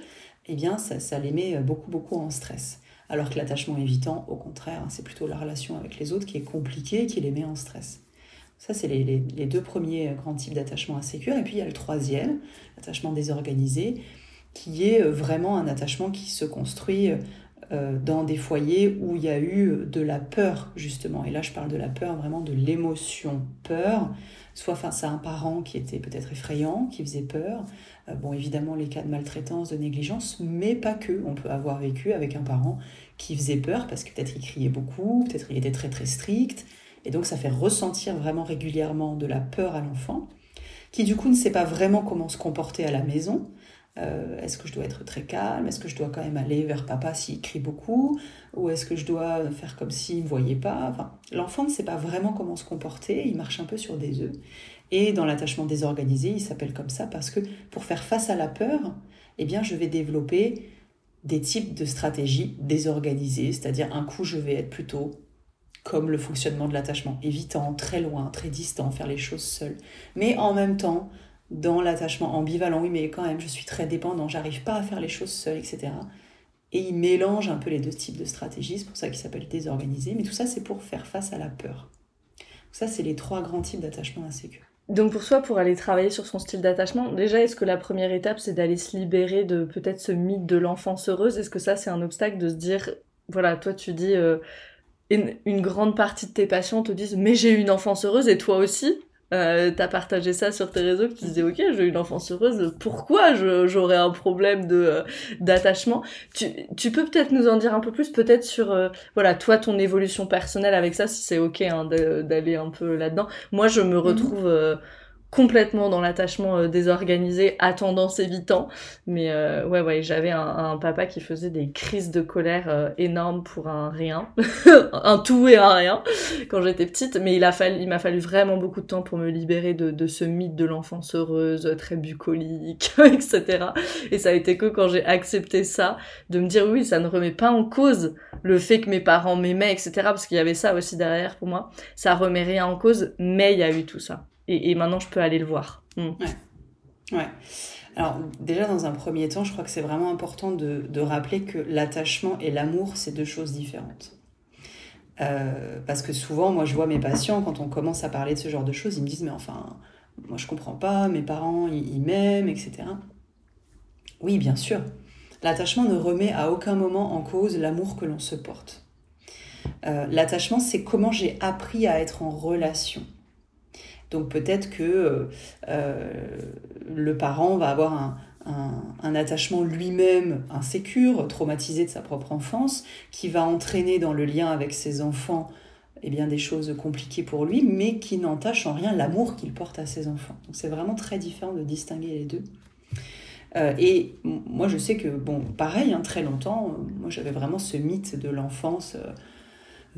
eh bien ça, ça les met beaucoup beaucoup en stress. Alors que l'attachement évitant, au contraire, c'est plutôt la relation avec les autres qui est compliquée, qui les met en stress. Ça, c'est les, deux premiers grands types d'attachement insécure. Et puis il y a le troisième, l'attachement désorganisé, qui est vraiment un attachement qui se construit euh, dans des foyers où il y a eu de la peur, justement. Et là, je parle de la peur, vraiment de l'émotion peur, soit face à un parent qui était peut-être effrayant, qui faisait peur. Euh, bon, évidemment, les cas de maltraitance, de négligence, mais pas que. On peut avoir vécu avec un parent qui faisait peur parce que peut-être il criait beaucoup, peut-être il était très très strict. Et donc, ça fait ressentir vraiment régulièrement de la peur à l'enfant, qui du coup ne sait pas vraiment comment se comporter à la maison. Euh, est-ce que je dois être très calme? Est-ce que je dois quand même aller vers papa s'il crie beaucoup? Ou est-ce que je dois faire comme s'il ne me voyait pas? L'enfant ne sait pas vraiment comment se comporter, il marche un peu sur des œufs. Et dans l'attachement désorganisé, il s'appelle comme ça parce que pour faire face à la peur, eh bien, je vais développer des types de stratégies désorganisées, c'est-à-dire un coup, je vais être plutôt comme le fonctionnement de l'attachement, évitant, très loin, très distant, faire les choses seul. Mais en même temps, dans l'attachement ambivalent, oui, mais quand même, je suis très dépendant, j'arrive pas à faire les choses seul, etc. Et il mélange un peu les deux types de stratégies, c'est pour ça qu'il s'appelle désorganisé, mais tout ça, c'est pour faire face à la peur. Ça, c'est les trois grands types d'attachement insécure. Donc pour soi, pour aller travailler sur son style d'attachement, déjà, est-ce que la première étape, c'est d'aller se libérer de peut-être ce mythe de l'enfance heureuse? Est-ce que ça, c'est un obstacle de se dire, voilà, toi, tu dis, euh, une, une, grande partie de tes patients te disent, mais j'ai eu une enfance heureuse et toi aussi euh, t'as partagé ça sur tes réseaux, que tu disais ok j'ai eu une enfance heureuse, pourquoi j'aurais un problème de euh, d'attachement? Tu, tu peux peut-être nous en dire un peu plus, peut-être sur euh, voilà toi ton évolution personnelle avec ça, si c'est ok hein, d'aller un peu là-dedans. Moi je me mhm. retrouve complètement dans l'attachement euh, désorganisé à tendance évitant. Mais euh, ouais, ouais, j'avais un, papa qui faisait des crises de colère euh, énormes pour un rien, un tout et un rien quand j'étais petite. Mais il a fallu, il m'a fallu vraiment beaucoup de temps pour me libérer de, de ce mythe de l'enfance heureuse, très bucolique, etc. Et ça a été que quand j'ai accepté ça, de me dire oui, ça ne remet pas en cause le fait que mes parents m'aimaient, etc. Parce qu'il y avait ça aussi derrière pour moi. Ça remet rien en cause, mais il y a eu tout ça et, maintenant je peux aller le voir. Hmm. Ouais. Alors déjà dans un premier temps, je crois que c'est vraiment important de, rappeler que l'attachement et l'amour, c'est deux choses différentes. Euh, parce que souvent, moi je vois mes patients, quand on commence à parler de ce genre de choses, ils me disent mais enfin, moi je comprends pas, mes parents ils, m'aiment, etc. Oui, bien sûr. L'attachement ne remet à aucun moment en cause l'amour que l'on se porte. Euh, l'attachement, c'est comment j'ai appris à être en relation. Donc peut-être que euh, euh, le parent va avoir un, attachement lui-même insécure, traumatisé de sa propre enfance, qui va entraîner dans le lien avec ses enfants eh bien, des choses compliquées pour lui, mais qui n'entache en rien l'amour qu'il porte à ses enfants. Donc c'est vraiment très différent de distinguer les deux. Euh, et moi je sais que, bon, pareil, hein, très longtemps, moi j'avais vraiment ce mythe de l'enfance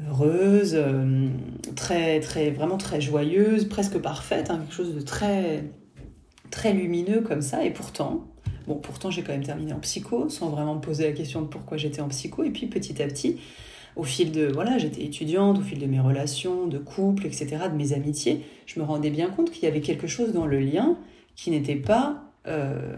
heureuse, euh, très, très, vraiment très joyeuse, presque parfaite, hein, quelque chose de très, très lumineux comme ça. Et pourtant, bon, pourtant j'ai quand même terminé en psycho, sans vraiment me poser la question de pourquoi j'étais en psycho. Et puis petit à petit, au fil de, voilà, j'étais étudiante, au fil de mes relations, de couple, etc., de mes amitiés, je me rendais bien compte qu'il y avait quelque chose dans le lien qui n'était pas euh,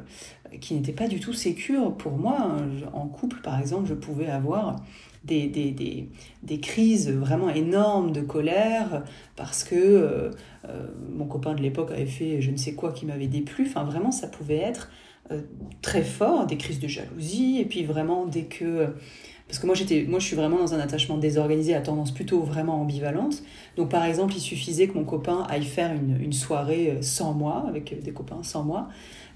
qui n'était pas du tout sécure pour moi. En couple, par exemple, je pouvais avoir des, des, des, des, crises vraiment énormes de colère parce que euh, euh, mon copain de l'époque avait fait je ne sais quoi qui m'avait déplu. Enfin, vraiment, ça pouvait être euh, très fort, des crises de jalousie, et puis vraiment dès que... Parce que moi, j'étais, moi, je suis vraiment dans un attachement désorganisé à tendance plutôt vraiment ambivalente. Donc, par exemple, il suffisait que mon copain aille faire une, une soirée sans moi, avec des copains sans moi.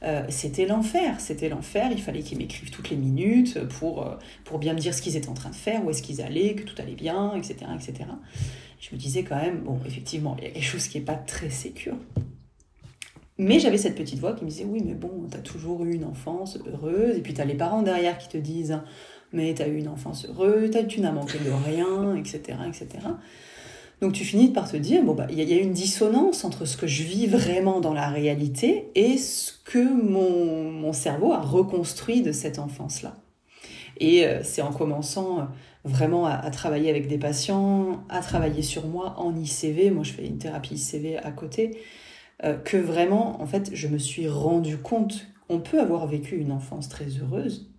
Euh, c'était l'enfer, c'était l'enfer. Il fallait qu'ils m'écrivent toutes les minutes pour, euh, pour bien me dire ce qu'ils étaient en train de faire, où est-ce qu'ils allaient, que tout allait bien, etc., etc. Je me disais quand même, bon, effectivement, il y a quelque chose qui n'est pas très sécure. Mais j'avais cette petite voix qui me disait, oui, mais bon, tu as toujours eu une enfance heureuse, et puis tu as les parents derrière qui te disent, mais tu as eu une enfance heureuse, tu n'as manqué de rien, etc., etc. Donc tu finis par te dire, bon, bah, il y, a une dissonance entre ce que je vis vraiment dans la réalité et ce que mon, mon cerveau a reconstruit de cette enfance-là. Et euh, c'est en commençant euh, vraiment à, travailler avec des patients, à travailler sur moi en ICV, moi je fais une thérapie ICV à côté, euh, que vraiment, en fait, je me suis rendu compte, on peut avoir vécu une enfance très heureuse,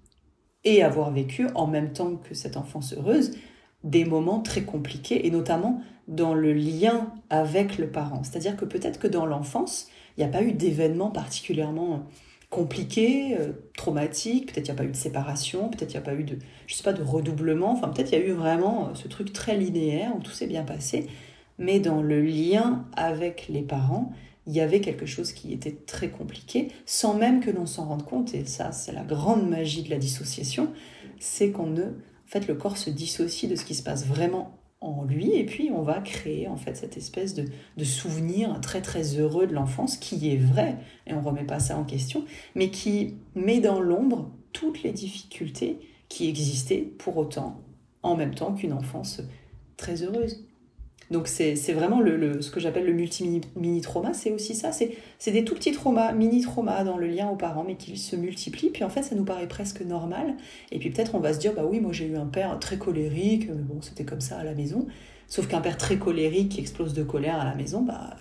et avoir vécu en même temps que cette enfance heureuse des moments très compliqués et notamment dans le lien avec le parent. C'est-à-dire que peut-être que dans l'enfance, il n'y a pas eu d'événements particulièrement compliqués, euh, traumatiques, peut-être il n'y a pas eu de séparation, peut-être il n'y a pas eu de, je sais pas, de redoublement, enfin peut-être il y a eu vraiment euh, ce truc très linéaire où tout s'est bien passé, mais dans le lien avec les parents, il y avait quelque chose qui était très compliqué, sans même que l'on s'en rende compte, et ça c'est la grande magie de la dissociation, c'est qu'on ne... En fait, le corps se dissocie de ce qui se passe vraiment en lui, et puis on va créer en fait cette espèce de, de souvenir très très heureux de l'enfance qui est vrai, et on remet pas ça en question, mais qui met dans l'ombre toutes les difficultés qui existaient pour autant, en même temps qu'une enfance très heureuse. Donc c'est vraiment le, ce que j'appelle le multi-mini-trauma, c'est aussi ça, c'est des tout petits traumas, mini-traumas dans le lien aux parents, mais qui se multiplient, puis en fait ça nous paraît presque normal, et puis peut-être on va se dire, bah oui, moi j'ai eu un père très colérique, mais bon c'était comme ça à la maison, sauf qu'un père très colérique qui explose de colère à la maison, bah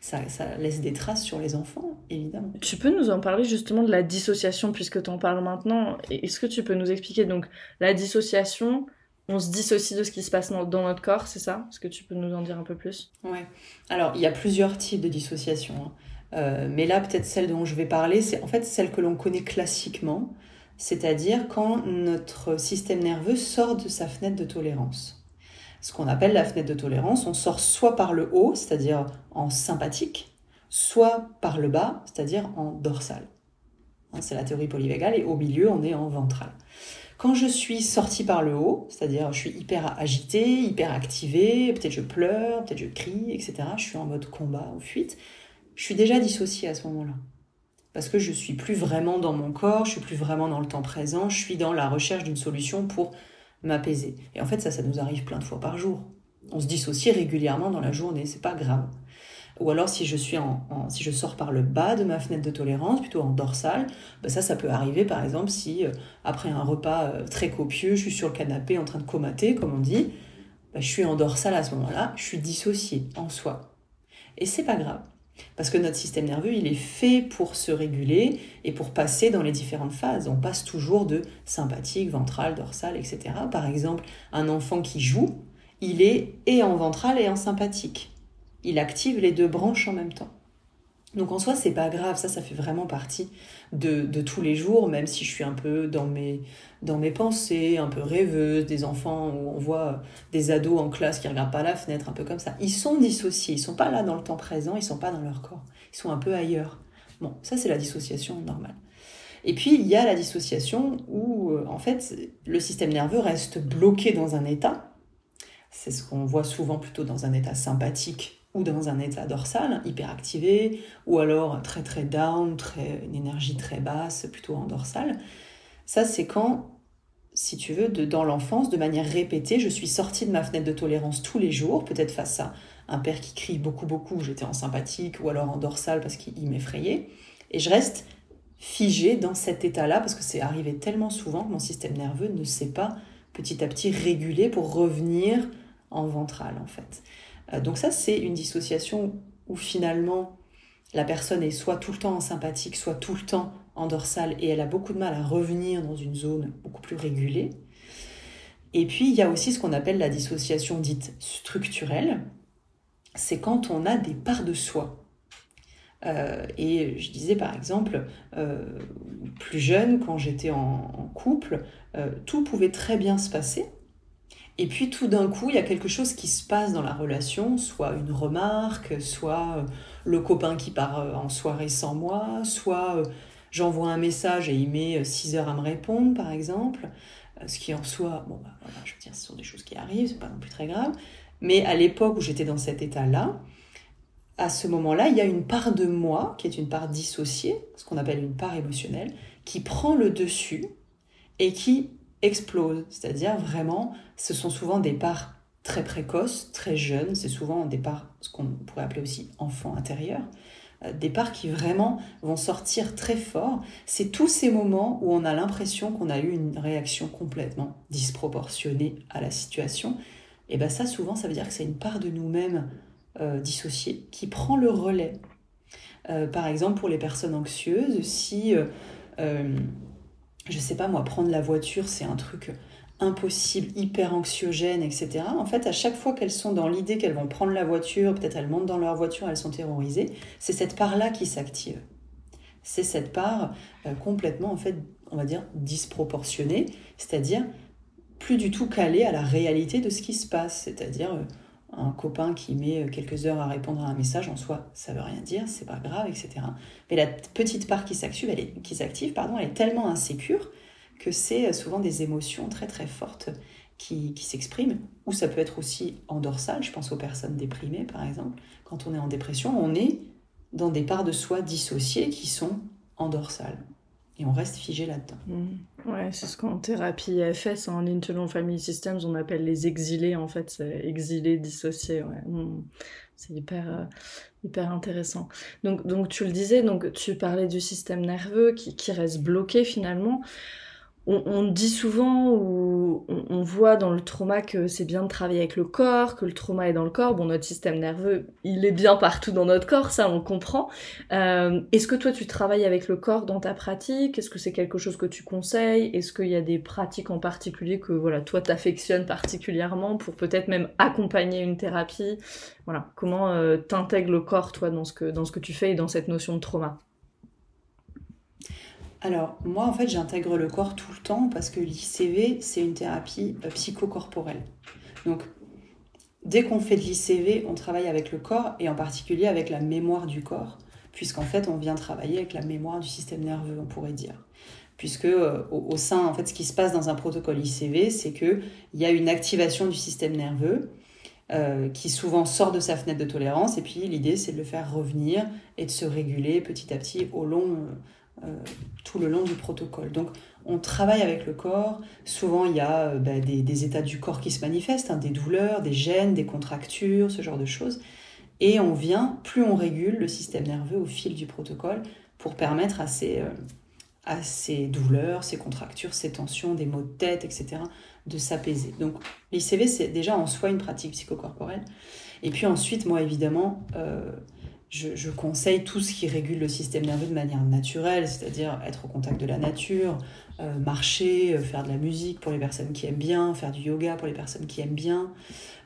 ça, ça, laisse des traces sur les enfants, évidemment. Tu peux nous en parler justement de la dissociation, puisque tu en parles maintenant? Est-ce que tu peux nous expliquer donc la dissociation on se dissocie de ce qui se passe dans, notre corps, c'est ça? Est-ce que tu peux nous en dire un peu plus? Ouais. Alors, il y a plusieurs types de dissociation. Hein. Euh, mais là, peut-être celle dont je vais parler, c'est en fait celle que l'on connaît classiquement, c'est-à-dire quand notre système nerveux sort de sa fenêtre de tolérance. Ce qu'on appelle la fenêtre de tolérance, on sort soit par le haut, c'est-à-dire en sympathique, soit par le bas, c'est-à-dire en dorsal. Hein, c'est la théorie polyvagale, et au milieu, on est en ventral. Quand je suis sortie par le haut, c'est-à-dire je suis hyper agitée, hyper activée, peut-être je pleure, peut-être je crie, etc. Je suis en mode combat ou fuite. Je suis déjà dissociée à ce moment-là. Parce que je suis plus vraiment dans mon corps, je suis plus vraiment dans le temps présent, je suis dans la recherche d'une solution pour m'apaiser. Et en fait, ça, ça nous arrive plein de fois par jour. On se dissocie régulièrement dans la journée, c'est pas grave. Ou alors si je suis en, si je sors par le bas de ma fenêtre de tolérance, plutôt en dorsale, bah ça, ça peut arriver par exemple si euh, après un repas euh, très copieux, je suis sur le canapé en train de comater, comme on dit, bah, je suis en dorsale à ce moment-là, je suis dissociée en soi. Et c'est pas grave. Parce que notre système nerveux, il est fait pour se réguler et pour passer dans les différentes phases. On passe toujours de sympathique, ventral, dorsal, etc. Par exemple, un enfant qui joue, il est et en ventral et en sympathique il active les deux branches en même temps. Donc en soi, c'est pas grave, ça, ça fait vraiment partie de, tous les jours, même si je suis un peu dans mes, pensées, un peu rêveuse, des enfants où on voit des ados en classe qui regardent pas la fenêtre, un peu comme ça. Ils sont dissociés, ils sont pas là dans le temps présent, ils sont pas dans leur corps, ils sont un peu ailleurs. Bon, ça c'est la dissociation normale. Et puis il y a la dissociation où euh, en fait le système nerveux reste bloqué dans un état. C'est ce qu'on voit souvent plutôt dans un état sympathique ou dans un état dorsal, hyperactivé, ou alors très très down, très, une énergie très basse, plutôt en dorsal. Ça, c'est quand, si tu veux, de, dans l'enfance, de manière répétée, je suis sortie de ma fenêtre de tolérance tous les jours, peut-être face à un père qui crie beaucoup beaucoup, j'étais en sympathique, ou alors en dorsal parce qu'il m'effrayait, et je reste figée dans cet état-là, parce que c'est arrivé tellement souvent que mon système nerveux ne sait pas petit à petit réguler pour revenir en ventral, en fait. Euh, donc ça, c'est une dissociation où finalement la personne est soit tout le temps en sympathique, soit tout le temps en dorsale, et elle a beaucoup de mal à revenir dans une zone beaucoup plus régulée. Et puis, il y a aussi ce qu'on appelle la dissociation dite structurelle. C'est quand on a des parts de soi. Euh, et je disais par exemple, euh, plus jeune, quand j'étais en, couple, tout pouvait très bien se passer. Et puis tout d'un coup, il y a quelque chose qui se passe dans la relation, soit une remarque, soit euh, le copain qui part euh, en soirée sans moi, soit euh, j'envoie un message et il met 6 heures à me répondre, par exemple. Ce qui en soi, bon, bah, je veux dire, ce sont des choses qui arrivent, c'est pas non plus très grave. Mais à l'époque où j'étais dans cet état-là, à ce moment-là, il y a une part de moi, qui est une part dissociée, ce qu'on appelle une part émotionnelle, qui prend le dessus et qui explose. C'est-à-dire vraiment, ce sont souvent des parts très précoces, très jeunes, c'est souvent des parts, ce qu'on pourrait appeler aussi enfants intérieurs, euh, des parts qui vraiment vont sortir très fort. C'est tous ces moments où on a l'impression qu'on a eu une réaction complètement disproportionnée à la situation. Et bien ça, souvent, ça veut dire que c'est une part de nous-mêmes euh, dissociée qui prend le relais. Euh, par exemple, pour les personnes anxieuses, si je sais pas moi, prendre la voiture, c'est un truc impossible, hyper anxiogène, etc. En fait, à chaque fois qu'elles sont dans l'idée qu'elles vont prendre la voiture, peut-être elles montent dans leur voiture, elles sont terrorisées, c'est cette part-là qui s'active. C'est cette part euh, complètement, en fait, on va dire, disproportionnée, c'est-à-dire plus du tout calée à la réalité de ce qui se passe, c'est-à-dire euh, un copain qui met quelques heures à répondre à un message, en soi, ça veut rien dire, c'est pas grave, etc. Mais la petite part qui s'active, elle est, pardon, elle est tellement insécure que c'est souvent des émotions très très fortes qui, qui s'expriment, ou ça peut être aussi en dorsal, je pense aux personnes déprimées par exemple. Quand on est en dépression, on est dans des parts de soi dissociées qui sont en dorsal. Et on reste figé là-dedans. Mmh. Ouais, c'est ce qu'en thérapie FS, en Internal Family Systems, on appelle les exilés, en fait, exilés, dissociés. Ouais. Mmh. C'est hyper, euh, hyper intéressant. Donc, donc, tu le disais, donc, tu parlais du système nerveux qui, qui reste bloqué finalement on, dit souvent ou on, voit dans le trauma que c'est bien de travailler avec le corps, que le trauma est dans le corps. Bon, notre système nerveux, il est bien partout dans notre corps, ça on comprend. Euh, est-ce que toi tu travailles avec le corps dans ta pratique? Est-ce que c'est quelque chose que tu conseilles? Est-ce qu'il y a des pratiques en particulier que voilà toi t'affectionnes particulièrement pour peut-être même accompagner une thérapie? Voilà, comment euh, t'intègres le corps toi dans ce que dans ce que tu fais et dans cette notion de trauma? Alors, moi, en fait, j'intègre le corps tout le temps parce que l'ICV, c'est une thérapie euh, psychocorporelle. Donc, dès qu'on fait de l'ICV, on travaille avec le corps et en particulier avec la mémoire du corps, puisqu'en fait, on vient travailler avec la mémoire du système nerveux, on pourrait dire. Puisque euh, au, sein, en fait, ce qui se passe dans un protocole ICV, c'est qu'il y a une activation du système nerveux euh, qui souvent sort de sa fenêtre de tolérance, et puis l'idée, c'est de le faire revenir et de se réguler petit à petit au long tout le long du protocole. Donc on travaille avec le corps. Souvent il y a euh, bah, des, états du corps qui se manifestent, hein, des douleurs, des gènes, des contractures, ce genre de choses. Et on vient, plus on régule le système nerveux au fil du protocole pour permettre à ces, euh, à ces douleurs, ces contractures, ces tensions, des maux de tête, etc., de s'apaiser. Donc l'ICV, c'est déjà en soi une pratique psychocorporelle. Et puis ensuite, moi, évidemment, je, conseille tout ce qui régule le système nerveux de manière naturelle, c'est-à-dire être au contact de la nature, euh, marcher, euh, faire de la musique pour les personnes qui aiment bien, faire du yoga pour les personnes qui aiment bien,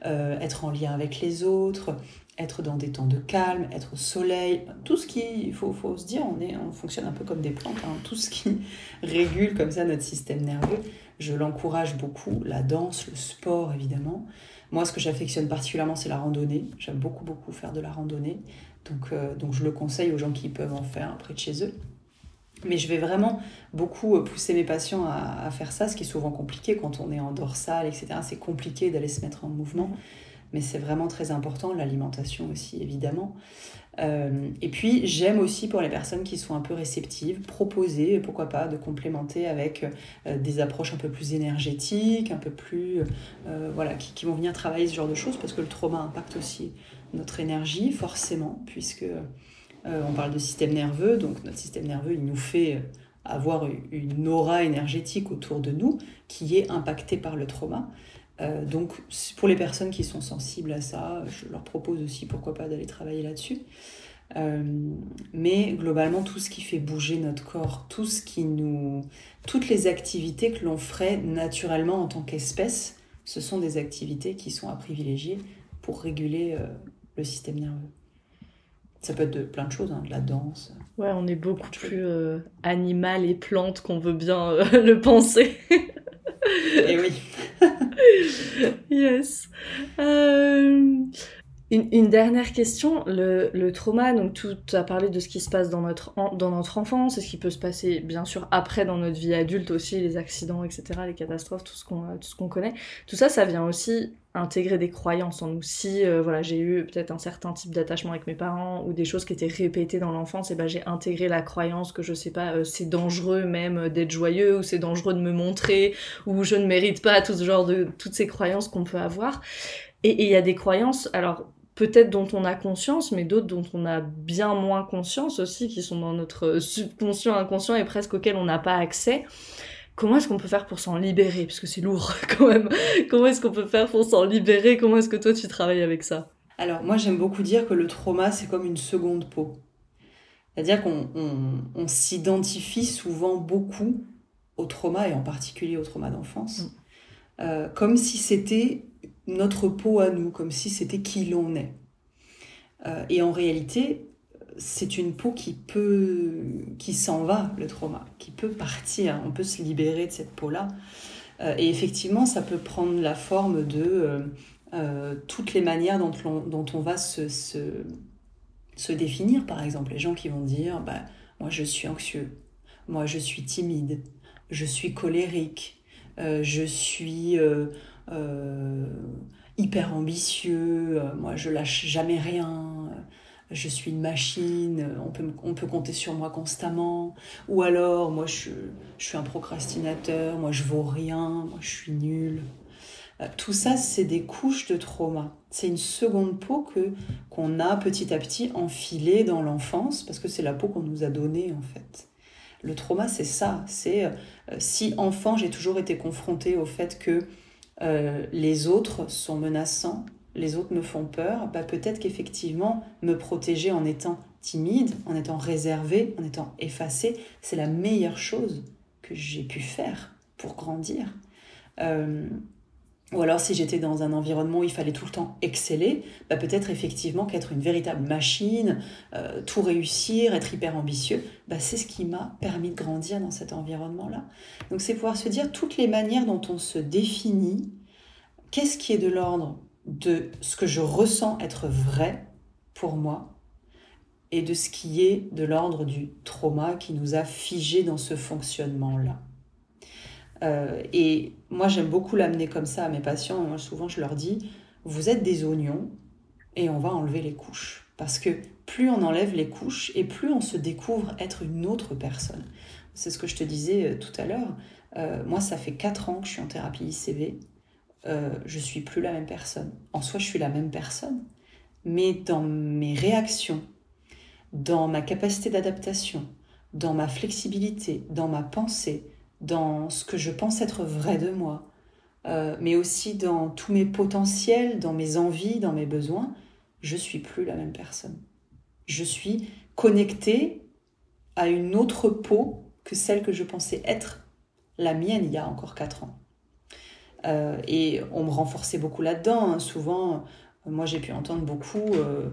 euh, être en lien avec les autres, être dans des temps de calme, être au soleil, tout ce qui, il faut, se dire, on fonctionne un peu comme des plantes, hein. tout ce qui régule comme ça notre système nerveux, je l'encourage beaucoup, la danse, le sport évidemment. Moi, ce que j'affectionne particulièrement, c'est la randonnée. J'aime beaucoup, beaucoup faire de la randonnée. Donc, euh, donc je le conseille aux gens qui peuvent en faire près de chez eux. Mais je vais vraiment beaucoup euh, pousser mes patients à, faire ça, ce qui est souvent compliqué quand on est en dorsale, etc. C'est compliqué d'aller se mettre en mouvement, mais c'est vraiment très important, l'alimentation aussi évidemment. Euh, et puis j'aime aussi pour les personnes qui sont un peu réceptives, proposer, pourquoi pas, de complémenter avec des approches un peu plus énergétiques, un peu plus, voilà, qui, vont venir travailler ce genre de choses, parce que le trauma impacte aussi notre énergie, forcément, puisque euh, on parle de système nerveux, donc notre système nerveux, il nous fait avoir une aura énergétique autour de nous qui est impactée par le trauma. Euh, donc pour les personnes qui sont sensibles à ça, je leur propose aussi pourquoi pas d'aller travailler là-dessus. Euh, mais globalement, tout ce qui fait bouger notre corps, tout ce qui nous, toutes les activités que l'on ferait naturellement en tant qu'espèce, ce sont des activités qui sont à privilégier pour réguler le système nerveux. Ça peut être de plein de choses, hein, de la danse. Ouais, on est beaucoup plus euh, animal et plante qu'on veut bien euh, le penser. et eh oui. yes. Euh, une, dernière question, le, le, trauma, donc tout a parlé de ce qui se passe dans notre, dans notre enfance et ce qui peut se passer bien sûr après dans notre vie adulte aussi, les accidents, etc., les catastrophes, tout ce qu'on tout ce qu'on connaît. Tout ça, ça vient aussi intégrer des croyances en nous. Si euh, voilà, j'ai eu peut-être un certain type d'attachement avec mes parents ou des choses qui étaient répétées dans l'enfance, et ben j'ai intégré la croyance que je sais pas, euh, c'est dangereux même euh, d'être joyeux ou c'est dangereux de me montrer ou je ne mérite pas tout ce genre de toutes ces croyances qu'on peut avoir. Et il y a des croyances, alors peut-être dont on a conscience, mais d'autres dont on a bien moins conscience aussi, qui sont dans notre subconscient, inconscient et presque auxquels on n'a pas accès. Comment est-ce qu'on peut faire pour s'en libérer? Parce que c'est lourd quand même. Comment est-ce qu'on peut faire pour s'en libérer? Comment est-ce que toi tu travailles avec ça? Alors moi j'aime beaucoup dire que le trauma c'est comme une seconde peau. C'est-à-dire qu'on on, s'identifie souvent beaucoup au trauma et en particulier au trauma d'enfance, mm. euh, comme si c'était notre peau à nous, comme si c'était qui l'on est. Euh, et en réalité, c'est une peau qui peut, qui s'en va, le trauma, qui peut partir. On peut se libérer de cette peau-là. Euh, et effectivement, ça peut prendre la forme de toutes les manières dont on, va se, définir. Par exemple, les gens qui vont dire, bah, moi je suis anxieux, moi je suis timide, je suis colérique, euh, je suis euh, euh, hyper ambitieux, moi je lâche jamais rien, je suis une machine, on peut, on peut compter sur moi constamment, ou alors moi je, je suis un procrastinateur, moi je vaux rien, moi je suis nul. Tout ça, c'est des couches de trauma. C'est une seconde peau que qu'on a petit à petit enfilée dans l'enfance parce que c'est la peau qu'on nous a donnée en fait. Le trauma, c'est ça. C'est euh, si enfant, j'ai toujours été confrontée au fait que euh, les autres sont menaçants, les autres me font peur, bah peut-être qu'effectivement, me protéger en étant timide, en étant réservé, en étant effacé, c'est la meilleure chose que j'ai pu faire pour grandir. Euh, ou alors si j'étais dans un environnement où il fallait tout le temps exceller, bah peut-être effectivement qu'être une véritable machine, euh, tout réussir, être hyper ambitieux, bah c'est ce qui m'a permis de grandir dans cet environnement-là. Donc c'est pouvoir se dire toutes les manières dont on se définit, qu'est-ce qui est de l'ordre de ce que je ressens être vrai pour moi et de ce qui est de l'ordre du trauma qui nous a figés dans ce fonctionnement-là. Euh, et moi, j'aime beaucoup l'amener comme ça à mes patients. Souvent, je leur dis, vous êtes des oignons et on va enlever les couches. Parce que plus on enlève les couches et plus on se découvre être une autre personne. C'est ce que je te disais euh, tout à l'heure. Euh, moi, ça fait 4 ans que je suis en thérapie ICV. Euh, je suis plus la même personne. En soi, je suis la même personne. Mais dans mes réactions, dans ma capacité d'adaptation, dans ma flexibilité, dans ma pensée, dans ce que je pense être vrai de moi, euh, mais aussi dans tous mes potentiels, dans mes envies, dans mes besoins, je suis plus la même personne. Je suis connectée à une autre peau que celle que je pensais être la mienne il y a encore quatre ans. Euh, et on me renforçait beaucoup là-dedans. Hein. Souvent, moi j'ai pu entendre beaucoup euh,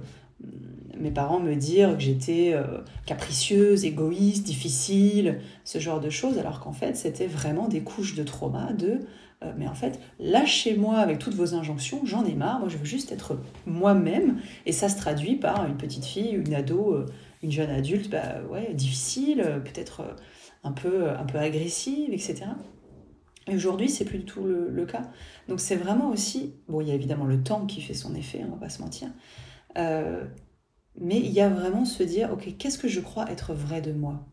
mes parents me dire que j'étais euh, capricieuse, égoïste, difficile, ce genre de choses, alors qu'en fait c'était vraiment des couches de trauma, de euh, mais en fait lâchez-moi avec toutes vos injonctions, j'en ai marre, moi je veux juste être moi-même, et ça se traduit par une petite fille, une ado, euh, une jeune adulte, bah ouais, difficile, peut-être un peu, un peu agressive, etc. Aujourd'hui, c'est plus du tout le, le cas. Donc c'est vraiment aussi, bon, il y a évidemment le temps qui fait son effet, on va pas se mentir, euh, mais il y a vraiment se dire, ok, qu'est-ce que je crois être vrai de moi?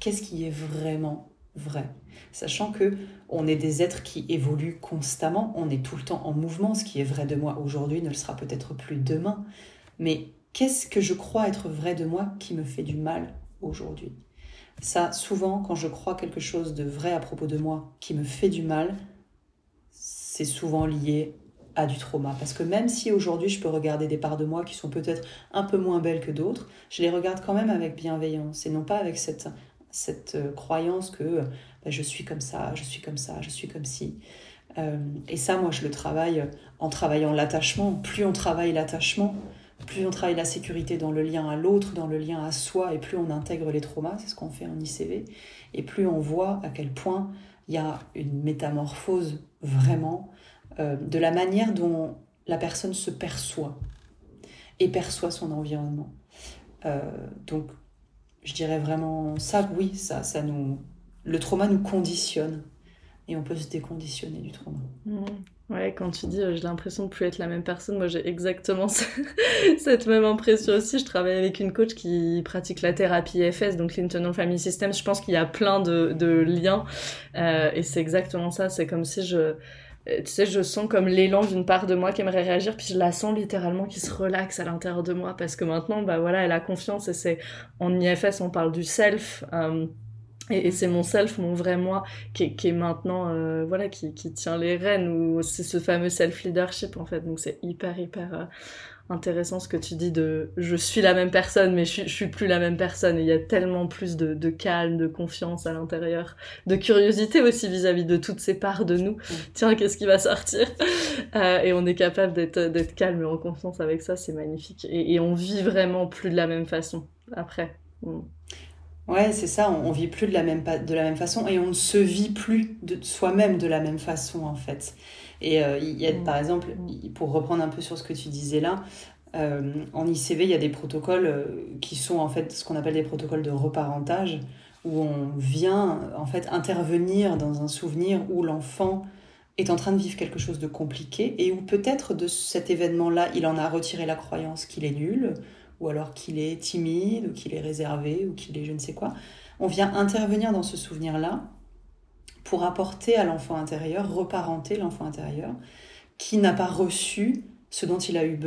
Qu'est-ce qui est vraiment vrai? Sachant que on est des êtres qui évoluent constamment, on est tout le temps en mouvement. Ce qui est vrai de moi aujourd'hui ne le sera peut-être plus demain. Mais qu'est-ce que je crois être vrai de moi qui me fait du mal aujourd'hui? Ça, souvent, quand je crois quelque chose de vrai à propos de moi qui me fait du mal, c'est souvent lié à du trauma. Parce que même si aujourd'hui je peux regarder des parts de moi qui sont peut-être un peu moins belles que d'autres, je les regarde quand même avec bienveillance et non pas avec cette, cette euh, croyance que euh, bah, je suis comme ça, je suis comme ça, je suis comme si. Euh, et ça, moi, je le travaille en travaillant l'attachement. Plus on travaille l'attachement, plus on travaille la sécurité dans le lien à l'autre, dans le lien à soi, et plus on intègre les traumas, c'est ce qu'on fait en ICV, et plus on voit à quel point il y a une métamorphose vraiment euh, de la manière dont la personne se perçoit et perçoit son environnement. Euh, donc, je dirais vraiment ça, oui, ça, ça nous, le trauma nous conditionne et on peut se déconditionner du trauma. Mmh. Ouais, quand tu dis euh, j'ai l'impression de plus être la même personne, moi j'ai exactement cette même impression aussi. Je travaille avec une coach qui pratique la thérapie FS, donc l'Internal Family Systems. Je pense qu'il y a plein de, liens et c'est exactement ça. C'est comme si je euh, tu sais, je sens comme l'élan d'une part de moi qui aimerait réagir, puis je la sens littéralement qui se relaxe à l'intérieur de moi, parce que maintenant, bah voilà, elle a confiance, et c'est, en IFS, on parle du self, euh, et, c'est mon self, mon vrai moi, qui, qui est maintenant, euh, voilà, qui, qui, tient les rênes, ou c'est ce fameux self-leadership, en fait, donc c'est hyper, hyper intéressant ce que tu dis de je suis la même personne, mais je, je suis plus la même personne. il y a tellement plus de, calme, de confiance à l'intérieur, de curiosité aussi vis-à-vis de toutes ces parts de nous. Tiens, qu'est-ce qui va sortir? Euh, Et on est capable d'être calme et en confiance avec ça, c'est magnifique. Et, on vit vraiment plus de la même façon après. Mm. Ouais, c'est ça, on, vit plus de la, même, de la même façon et on ne se vit plus de soi-même de la même façon en fait. Et euh, il y a, par exemple, pour reprendre un peu sur ce que tu disais là, euh, en ICV, il y a des protocoles euh, qui sont en fait ce qu'on appelle des protocoles de reparentage, où on vient en fait intervenir dans un souvenir où l'enfant est en train de vivre quelque chose de compliqué et où peut-être de cet événement-là, il en a retiré la croyance qu'il est nul, ou alors qu'il est timide, ou qu'il est réservé, ou qu'il est je ne sais quoi. On vient intervenir dans ce souvenir-là pour apporter à l'enfant intérieur, reparenter l'enfant intérieur, qui n'a pas reçu ce dont, il a eu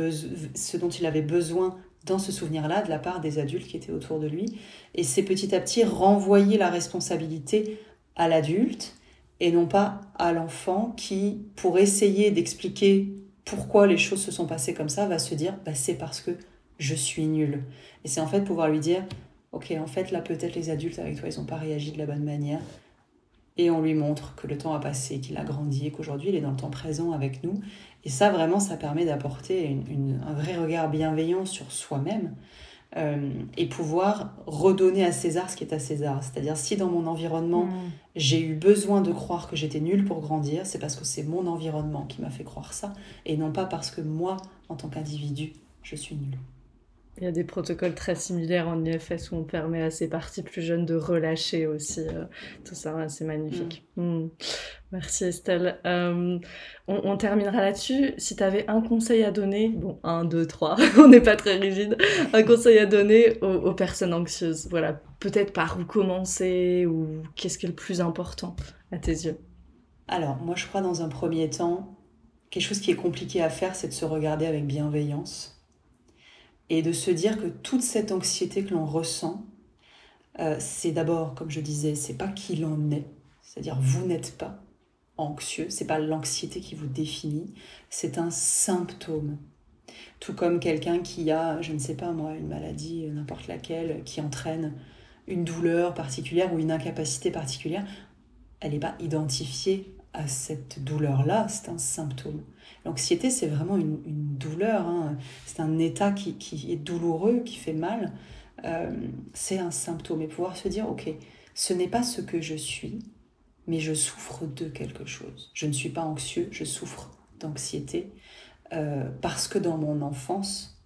ce dont il avait besoin dans ce souvenir-là de la part des adultes qui étaient autour de lui. Et c'est petit à petit renvoyer la responsabilité à l'adulte et non pas à l'enfant qui, pour essayer d'expliquer pourquoi les choses se sont passées comme ça, va se dire bah, c'est parce que je suis nul. Et c'est en fait pouvoir lui dire, ok, en fait là peut-être les adultes avec toi, ils n'ont pas réagi de la bonne manière. Et on lui montre que le temps a passé, qu'il a grandi et qu'aujourd'hui il est dans le temps présent avec nous. Et ça vraiment, ça permet d'apporter un vrai regard bienveillant sur soi-même. Euh, et pouvoir redonner à César ce qui est à César. C'est-à-dire si dans mon environnement, mm. j'ai eu besoin de croire que j'étais nulle pour grandir, c'est parce que c'est mon environnement qui m'a fait croire ça, et non pas parce que moi, en tant qu'individu, je suis nulle. Il y a des protocoles très similaires en IFS où on permet à ces parties plus jeunes de relâcher aussi euh, tout ça. C'est magnifique. Mm. Mm. Merci Estelle. Euh, on, terminera là-dessus. Si tu avais un conseil à donner, bon, un, deux, trois, on n'est pas très rigide, un conseil à donner aux, aux personnes anxieuses, voilà, peut-être par où commencer ou qu'est-ce qui est le plus important à tes yeux? Alors, moi je crois dans un premier temps, quelque chose qui est compliqué à faire, c'est de se regarder avec bienveillance et de se dire que toute cette anxiété que l'on ressent, euh, c'est d'abord, comme je disais, c'est pas qu'il en est, c'est-à-dire vous n'êtes pas anxieux, c'est pas l'anxiété qui vous définit, c'est un symptôme. Tout comme quelqu'un qui a, je ne sais pas moi, une maladie, n'importe laquelle, qui entraîne une douleur particulière ou une incapacité particulière, elle n'est pas identifiée à cette douleur-là, c'est un symptôme. L'anxiété, c'est vraiment une, douleur, hein. c'est un état qui, est douloureux, qui fait mal. Euh, c'est un symptôme. Et pouvoir se dire, ok, ce n'est pas ce que je suis, mais je souffre de quelque chose. Je ne suis pas anxieux, je souffre d'anxiété. Euh, parce que dans mon enfance,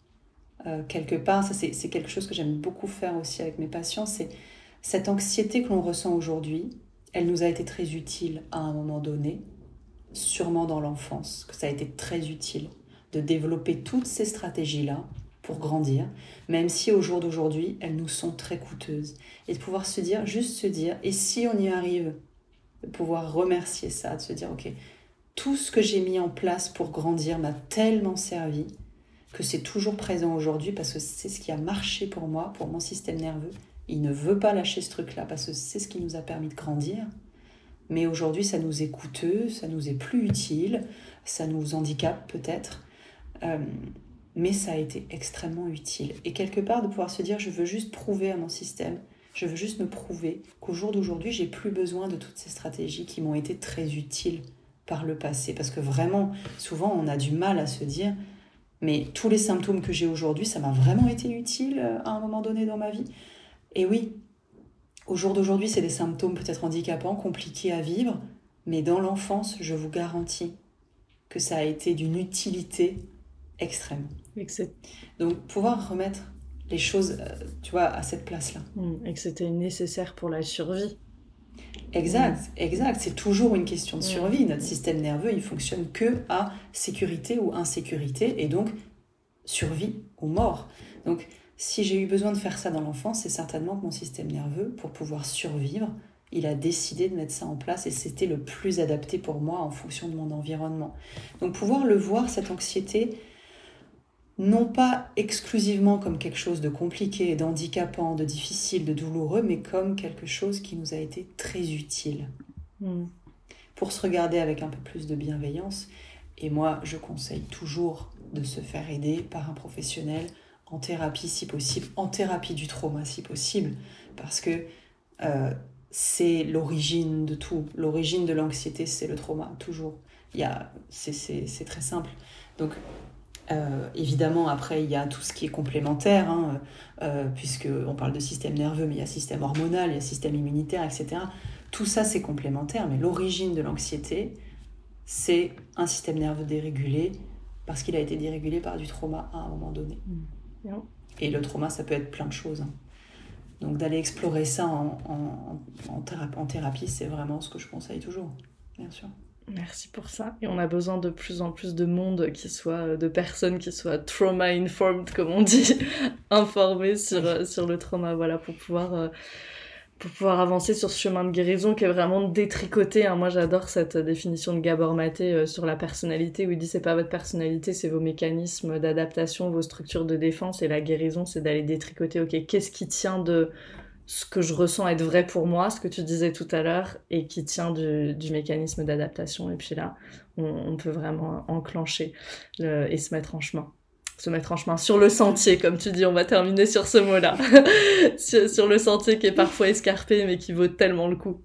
euh, quelque part, ça c'est quelque chose que j'aime beaucoup faire aussi avec mes patients, c'est cette anxiété que l'on ressent aujourd'hui, elle nous a été très utile à un moment donné, sûrement dans l'enfance, que ça a été très utile de développer toutes ces stratégies-là pour grandir, même si au jour d'aujourd'hui, elles nous sont très coûteuses. Et de pouvoir se dire, juste se dire, et si on y arrive, de pouvoir remercier ça, de se dire, ok, tout ce que j'ai mis en place pour grandir m'a tellement servi que c'est toujours présent aujourd'hui parce que c'est ce qui a marché pour moi, pour mon système nerveux. Il ne veut pas lâcher ce truc-là parce que c'est ce qui nous a permis de grandir mais aujourd'hui ça nous est coûteux, ça nous est plus utile, ça nous handicape peut-être, euh, mais ça a été extrêmement utile. Et quelque part de pouvoir se dire je veux juste prouver à mon système, je veux juste me prouver qu'au jour d'aujourd'hui j'ai plus besoin de toutes ces stratégies qui m'ont été très utiles par le passé, parce que vraiment souvent on a du mal à se dire mais tous les symptômes que j'ai aujourd'hui, ça m'a vraiment été utile euh, à un moment donné dans ma vie? Et oui, au jour d'aujourd'hui, c'est des symptômes peut-être handicapants, compliqués à vivre, mais dans l'enfance, je vous garantis que ça a été d'une utilité extrême. Donc pouvoir remettre les choses, euh, tu vois, à cette place-là. Mmh, et que c'était nécessaire pour la survie. Exact, mmh. exact. C'est toujours une question de survie. Notre système nerveux, il fonctionne que à sécurité ou insécurité, et donc survie ou mort. Donc si j'ai eu besoin de faire ça dans l'enfance, c'est certainement que mon système nerveux, pour pouvoir survivre, il a décidé de mettre ça en place et c'était le plus adapté pour moi en fonction de mon environnement. Donc pouvoir le voir, cette anxiété, non pas exclusivement comme quelque chose de compliqué, d'handicapant, de difficile, de douloureux, mais comme quelque chose qui nous a été très utile. Hmm. Pour se regarder avec un peu plus de bienveillance, et moi je conseille toujours de se faire aider par un professionnel en thérapie si possible, en thérapie du trauma si possible, parce que euh, c'est l'origine de tout. L'origine de l'anxiété, c'est le trauma, toujours. C'est très simple. Donc, euh, évidemment, après, il y a tout ce qui est complémentaire, hein, euh, puisqu'on parle de système nerveux, mais il y a système hormonal, il y a système immunitaire, etc. Tout ça, c'est complémentaire, mais l'origine de l'anxiété, c'est un système nerveux dérégulé, parce qu'il a été dérégulé par du trauma à un moment donné. Et le trauma, ça peut être plein de choses. Donc d'aller explorer ça en, en thérapie, c'est vraiment ce que je conseille toujours, bien sûr. Merci pour ça. Et on a besoin de plus en plus de monde qui soit, de personnes qui soient trauma informed, comme on dit, informées sur, euh, sur le trauma, voilà, pour pouvoir, euh, pour pouvoir avancer sur ce chemin de guérison qui est vraiment détricoté. Hein. Moi, j'adore cette définition de Gabor Maté euh, sur la personnalité, où il dit c'est pas votre personnalité, c'est vos mécanismes d'adaptation, vos structures de défense, et la guérison, c'est d'aller détricoter, ok, qu'est-ce qui tient de ce que je ressens être vrai pour moi, ce que tu disais tout à l'heure, et qui tient du, mécanisme d'adaptation. Et puis là, on, peut vraiment enclencher et se mettre en chemin. Se mettre en chemin sur le sentier, comme tu dis, on va terminer sur ce mot-là. sur le sentier qui est parfois escarpé, mais qui vaut tellement le coup.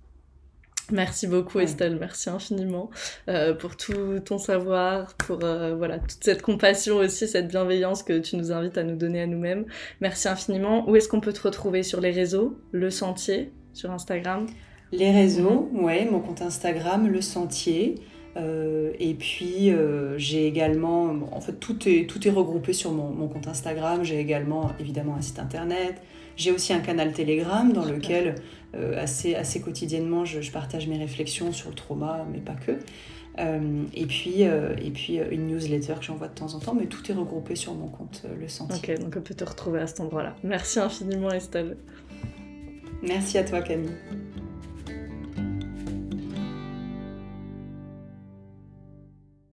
Merci beaucoup Estelle, merci infiniment euh, pour tout ton savoir, pour euh, voilà toute cette compassion aussi, cette bienveillance que tu nous invites à nous donner à nous-mêmes. Merci infiniment. Où est-ce qu'on peut te retrouver sur les réseaux? Le Sentier sur Instagram? Les réseaux, ouais, mon compte Instagram, Le Sentier. Euh, et puis j'ai également, en fait tout est, tout est regroupé sur mon, mon compte Instagram. J'ai également évidemment un site internet. J'ai aussi un canal Telegram dans lequel euh, assez, assez quotidiennement, je, partage mes réflexions sur le trauma, mais pas que. Euh, et puis, euh, et puis une newsletter que j'envoie de temps en temps, mais tout est regroupé sur mon compte Le Sentier. Ok, donc on peut te retrouver à cet endroit-là. Merci infiniment Estelle. Merci à toi Camille.